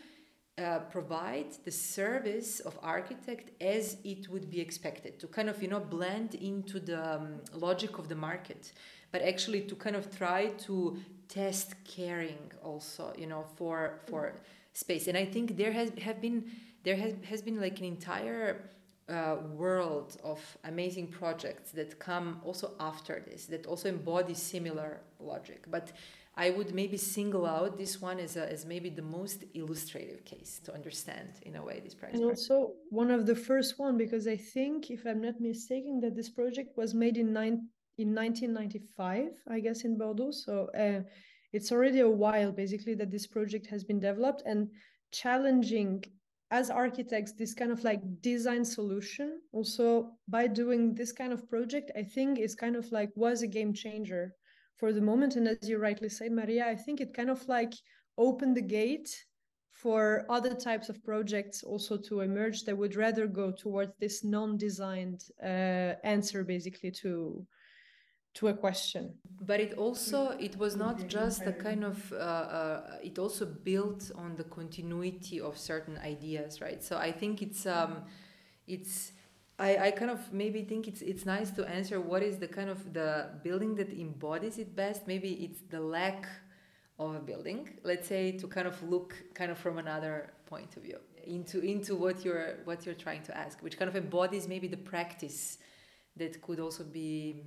uh, provide the service of architect as it would be expected to kind of you know blend into the um, logic of the market but actually to kind of try to test caring also you know for for space. And i think there has have been there has, has been like an entire uh, world of amazing projects that come also after this that also embody similar logic. But I would maybe single out this one as, a, as maybe the most illustrative case to understand in a way this practice. And also one of the first one because I think, if I'm not mistaken, that this project was made in nine in 1995, I guess, in Bordeaux. So uh, it's already a while, basically, that this project has been developed and challenging as architects this kind of like design solution also by doing this kind of project i think is kind of like was a game changer for the moment. And as you rightly said, Marija, I think it kind of like opened the gate for other types of projects also to emerge that would rather go towards this non-designed uh, answer basically to to a question but it also it was not just a kind of uh, uh, it also built on the continuity of certain ideas right so i think it's um it's I, I kind of maybe think it's it's nice to answer what is the kind of the building that embodies it best. Maybe it's the lack of a building. Let's say to kind of look kind of from another point of view into into what you're what you're trying to ask, which kind of embodies maybe the practice that could also be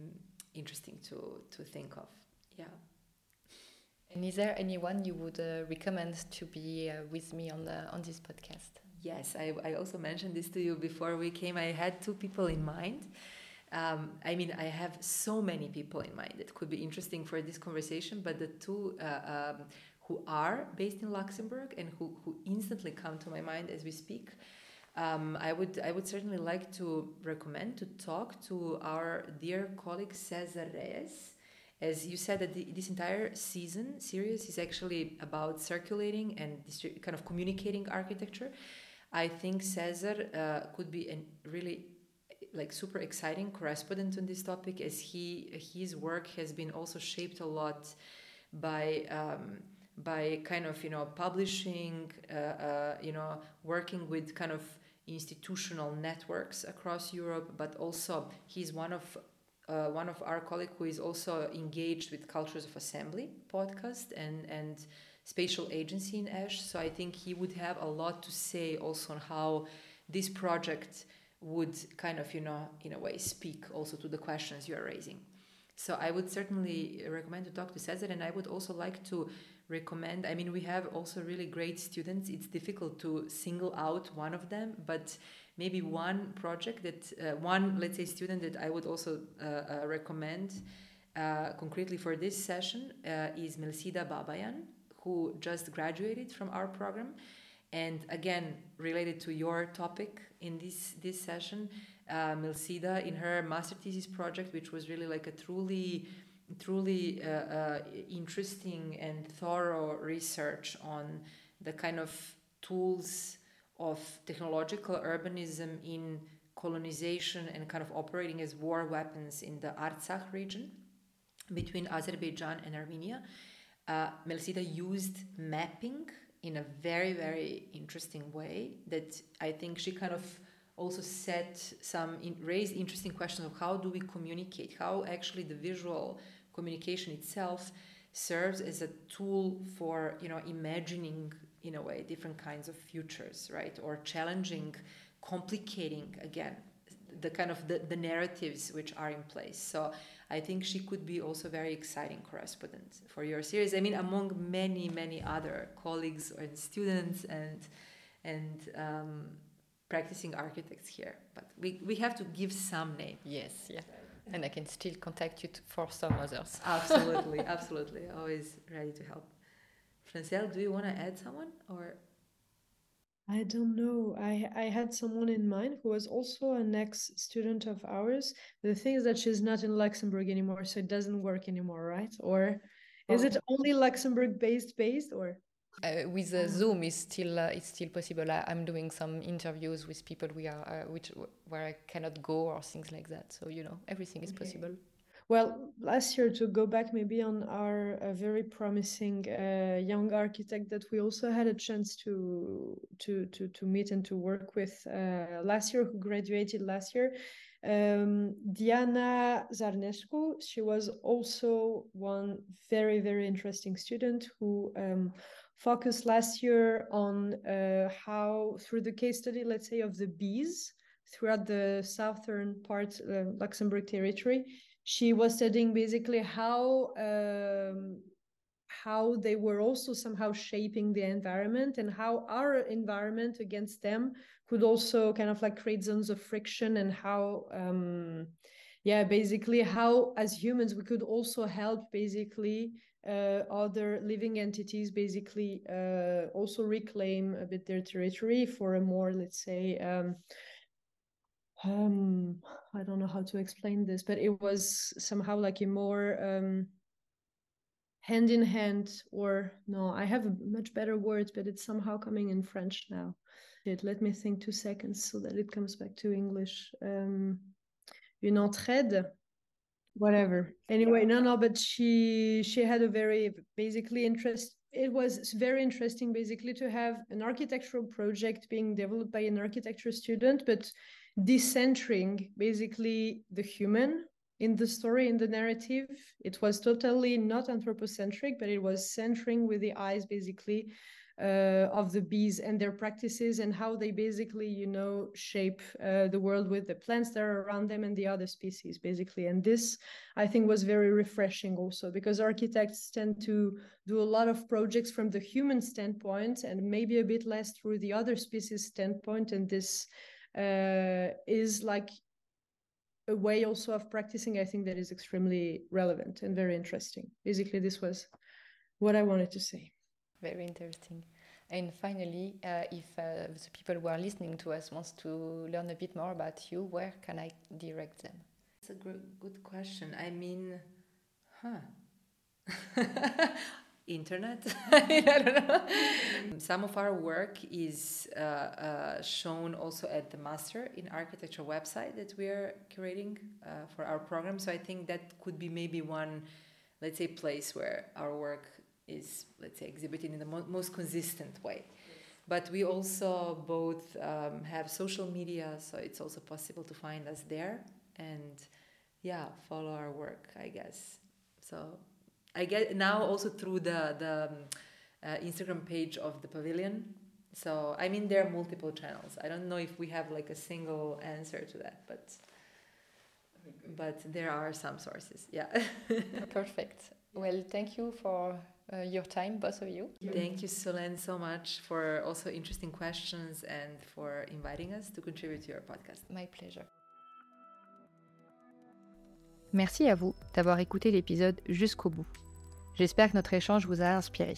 interesting to to think of. Yeah. And is there anyone you would uh, recommend to be uh, with me on the on this podcast? Yes, I, I also mentioned this to you before we came. I had two people in mind. Um, I mean, I have so many people in mind that could be interesting for this conversation, but the two uh, um, who are based in Luxembourg and who, who instantly come to my mind as we speak. Um, I would I would certainly like to recommend to talk to our dear colleague Cesar Reyes. As you said, that this entire season series is actually about circulating and kind of communicating architecture. I think Cesar uh, could be a really like super exciting correspondent on this topic as he his work has been also shaped a lot by um, by kind of you know publishing uh, uh, you know working with kind of institutional networks across Europe but also he's one of uh, one of our colleagues who is also engaged with Cultures of Assembly podcast and and spatial agency in Esch. So I think he would have a lot to say also on how this project would kind of, you know, in a way speak also to the questions you are raising. So I would certainly recommend to talk to Cesar, and I would also like to recommend. I mean, we have also really great students. It's difficult to single out one of them, but maybe one project that uh, one, let's say, student that I would also uh, uh, recommend uh, concretely for this session uh, is Melsida Babayan, who just graduated from our program. And again, related to your topic in this, this session, uh, Melsida, in her master thesis project, which was really like a truly, truly uh, uh, interesting and thorough research on the kind of tools of technological urbanism in colonization and kind of operating as war weapons in the Artsakh region between Azerbaijan and Armenia. Uh, Melsida used mapping in a very, very interesting way that I think she kind of also set some in, raised interesting questions of how do we communicate, how actually the visual communication itself serves as a tool for you know imagining in a way different kinds of futures right? Or challenging complicating again the kind of the, the narratives which are in place. So i think she could be also very exciting correspondent for your series. I mean among many many other colleagues and students and and um, practicing architects here. But we, we have to give some name. Yes yeah. And i can still contact you for some others. Absolutely absolutely. Always ready to help. Francelle do you want to add someone or I don't know. I I had someone in mind who was also an ex student of ours. The thing is that she's not in Luxembourg anymore, so it doesn't work anymore, right? Or is oh. it only Luxembourg based based or? Uh, with uh, Zoom, is still uh, it's still possible. I, am doing some interviews with people we are uh, which where I cannot go or things like that. So you know everything is okay. possible. Well, last year, to go back maybe on our uh, very promising uh, young architect that we also had a chance to to to, to meet and to work with uh, last year, who graduated last year, um, Diana Zarnescu. She was also one very very interesting student who um, focused last year on uh, how through the case study, let's say, of the bees throughout the southern part uh, Luxembourg territory she was studying basically how um, how they were also somehow shaping the environment and how our environment against them could also kind of like create zones of friction and how um, yeah basically how as humans we could also help basically uh, other living entities basically uh, also reclaim a bit their territory for a more let's say um, um i don't know how to explain this but it was somehow like a more um hand in hand or no i have a much better word but it's somehow coming in french now. It let me think two seconds so that it comes back to english. Um une entraide? Whatever. Anyway no no but she she had a very basically interest it was very interesting basically to have an architectural project being developed by an architecture student but decentering basically the human in the story in the narrative. It was totally not anthropocentric but it was centering with the eyes basically uh, of the bees and their practices and how they basically you know shape uh, the world with the plants that are around them and the other species basically. And this i think was very refreshing also because architects tend to do a lot of projects from the human standpoint and maybe a bit less through the other species standpoint. And this uh, is like a way also of practicing i think that is extremely relevant and very interesting. Basically this was what i wanted to say. Very interesting. And finally uh, if uh, the people who are listening to us wants to learn a bit more about you where can i direct them? It's a good question. I mean huh internet. Some of our work is uh, uh, shown also at the Master in Architecture website that we are curating uh, for our program. So I think that could be maybe one, let's say, place where our work is, let's say, exhibited in the mo- most consistent way. But we also both um, have social media, so it's also possible to find us there and, yeah, follow our work, I guess. So I get now also through the the um, uh, Instagram page of the pavilion. So I mean there are multiple channels. I don't know if we have like a single answer to that, but but there are some sources. Yeah. Perfect. Well, thank you for uh, your time, both of you. Thank you, Solène, so much for also interesting questions and for inviting us to contribute to your podcast. My pleasure. Merci à vous d'avoir écouté l'épisode jusqu'au bout. J'espère que notre échange vous a inspiré.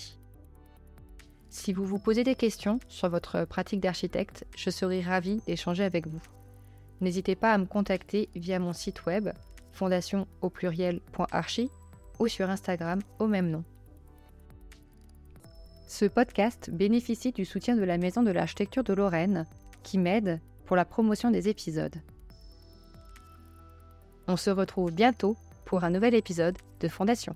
Si vous vous posez des questions sur votre pratique d'architecte, je serai ravie d'échanger avec vous. N'hésitez pas à me contacter via mon site web fondation au pluriel.archi ou sur Instagram au même nom. Ce podcast bénéficie du soutien de la Maison de l'Architecture de Lorraine qui m'aide pour la promotion des épisodes. On se retrouve bientôt pour un nouvel épisode de Fondation.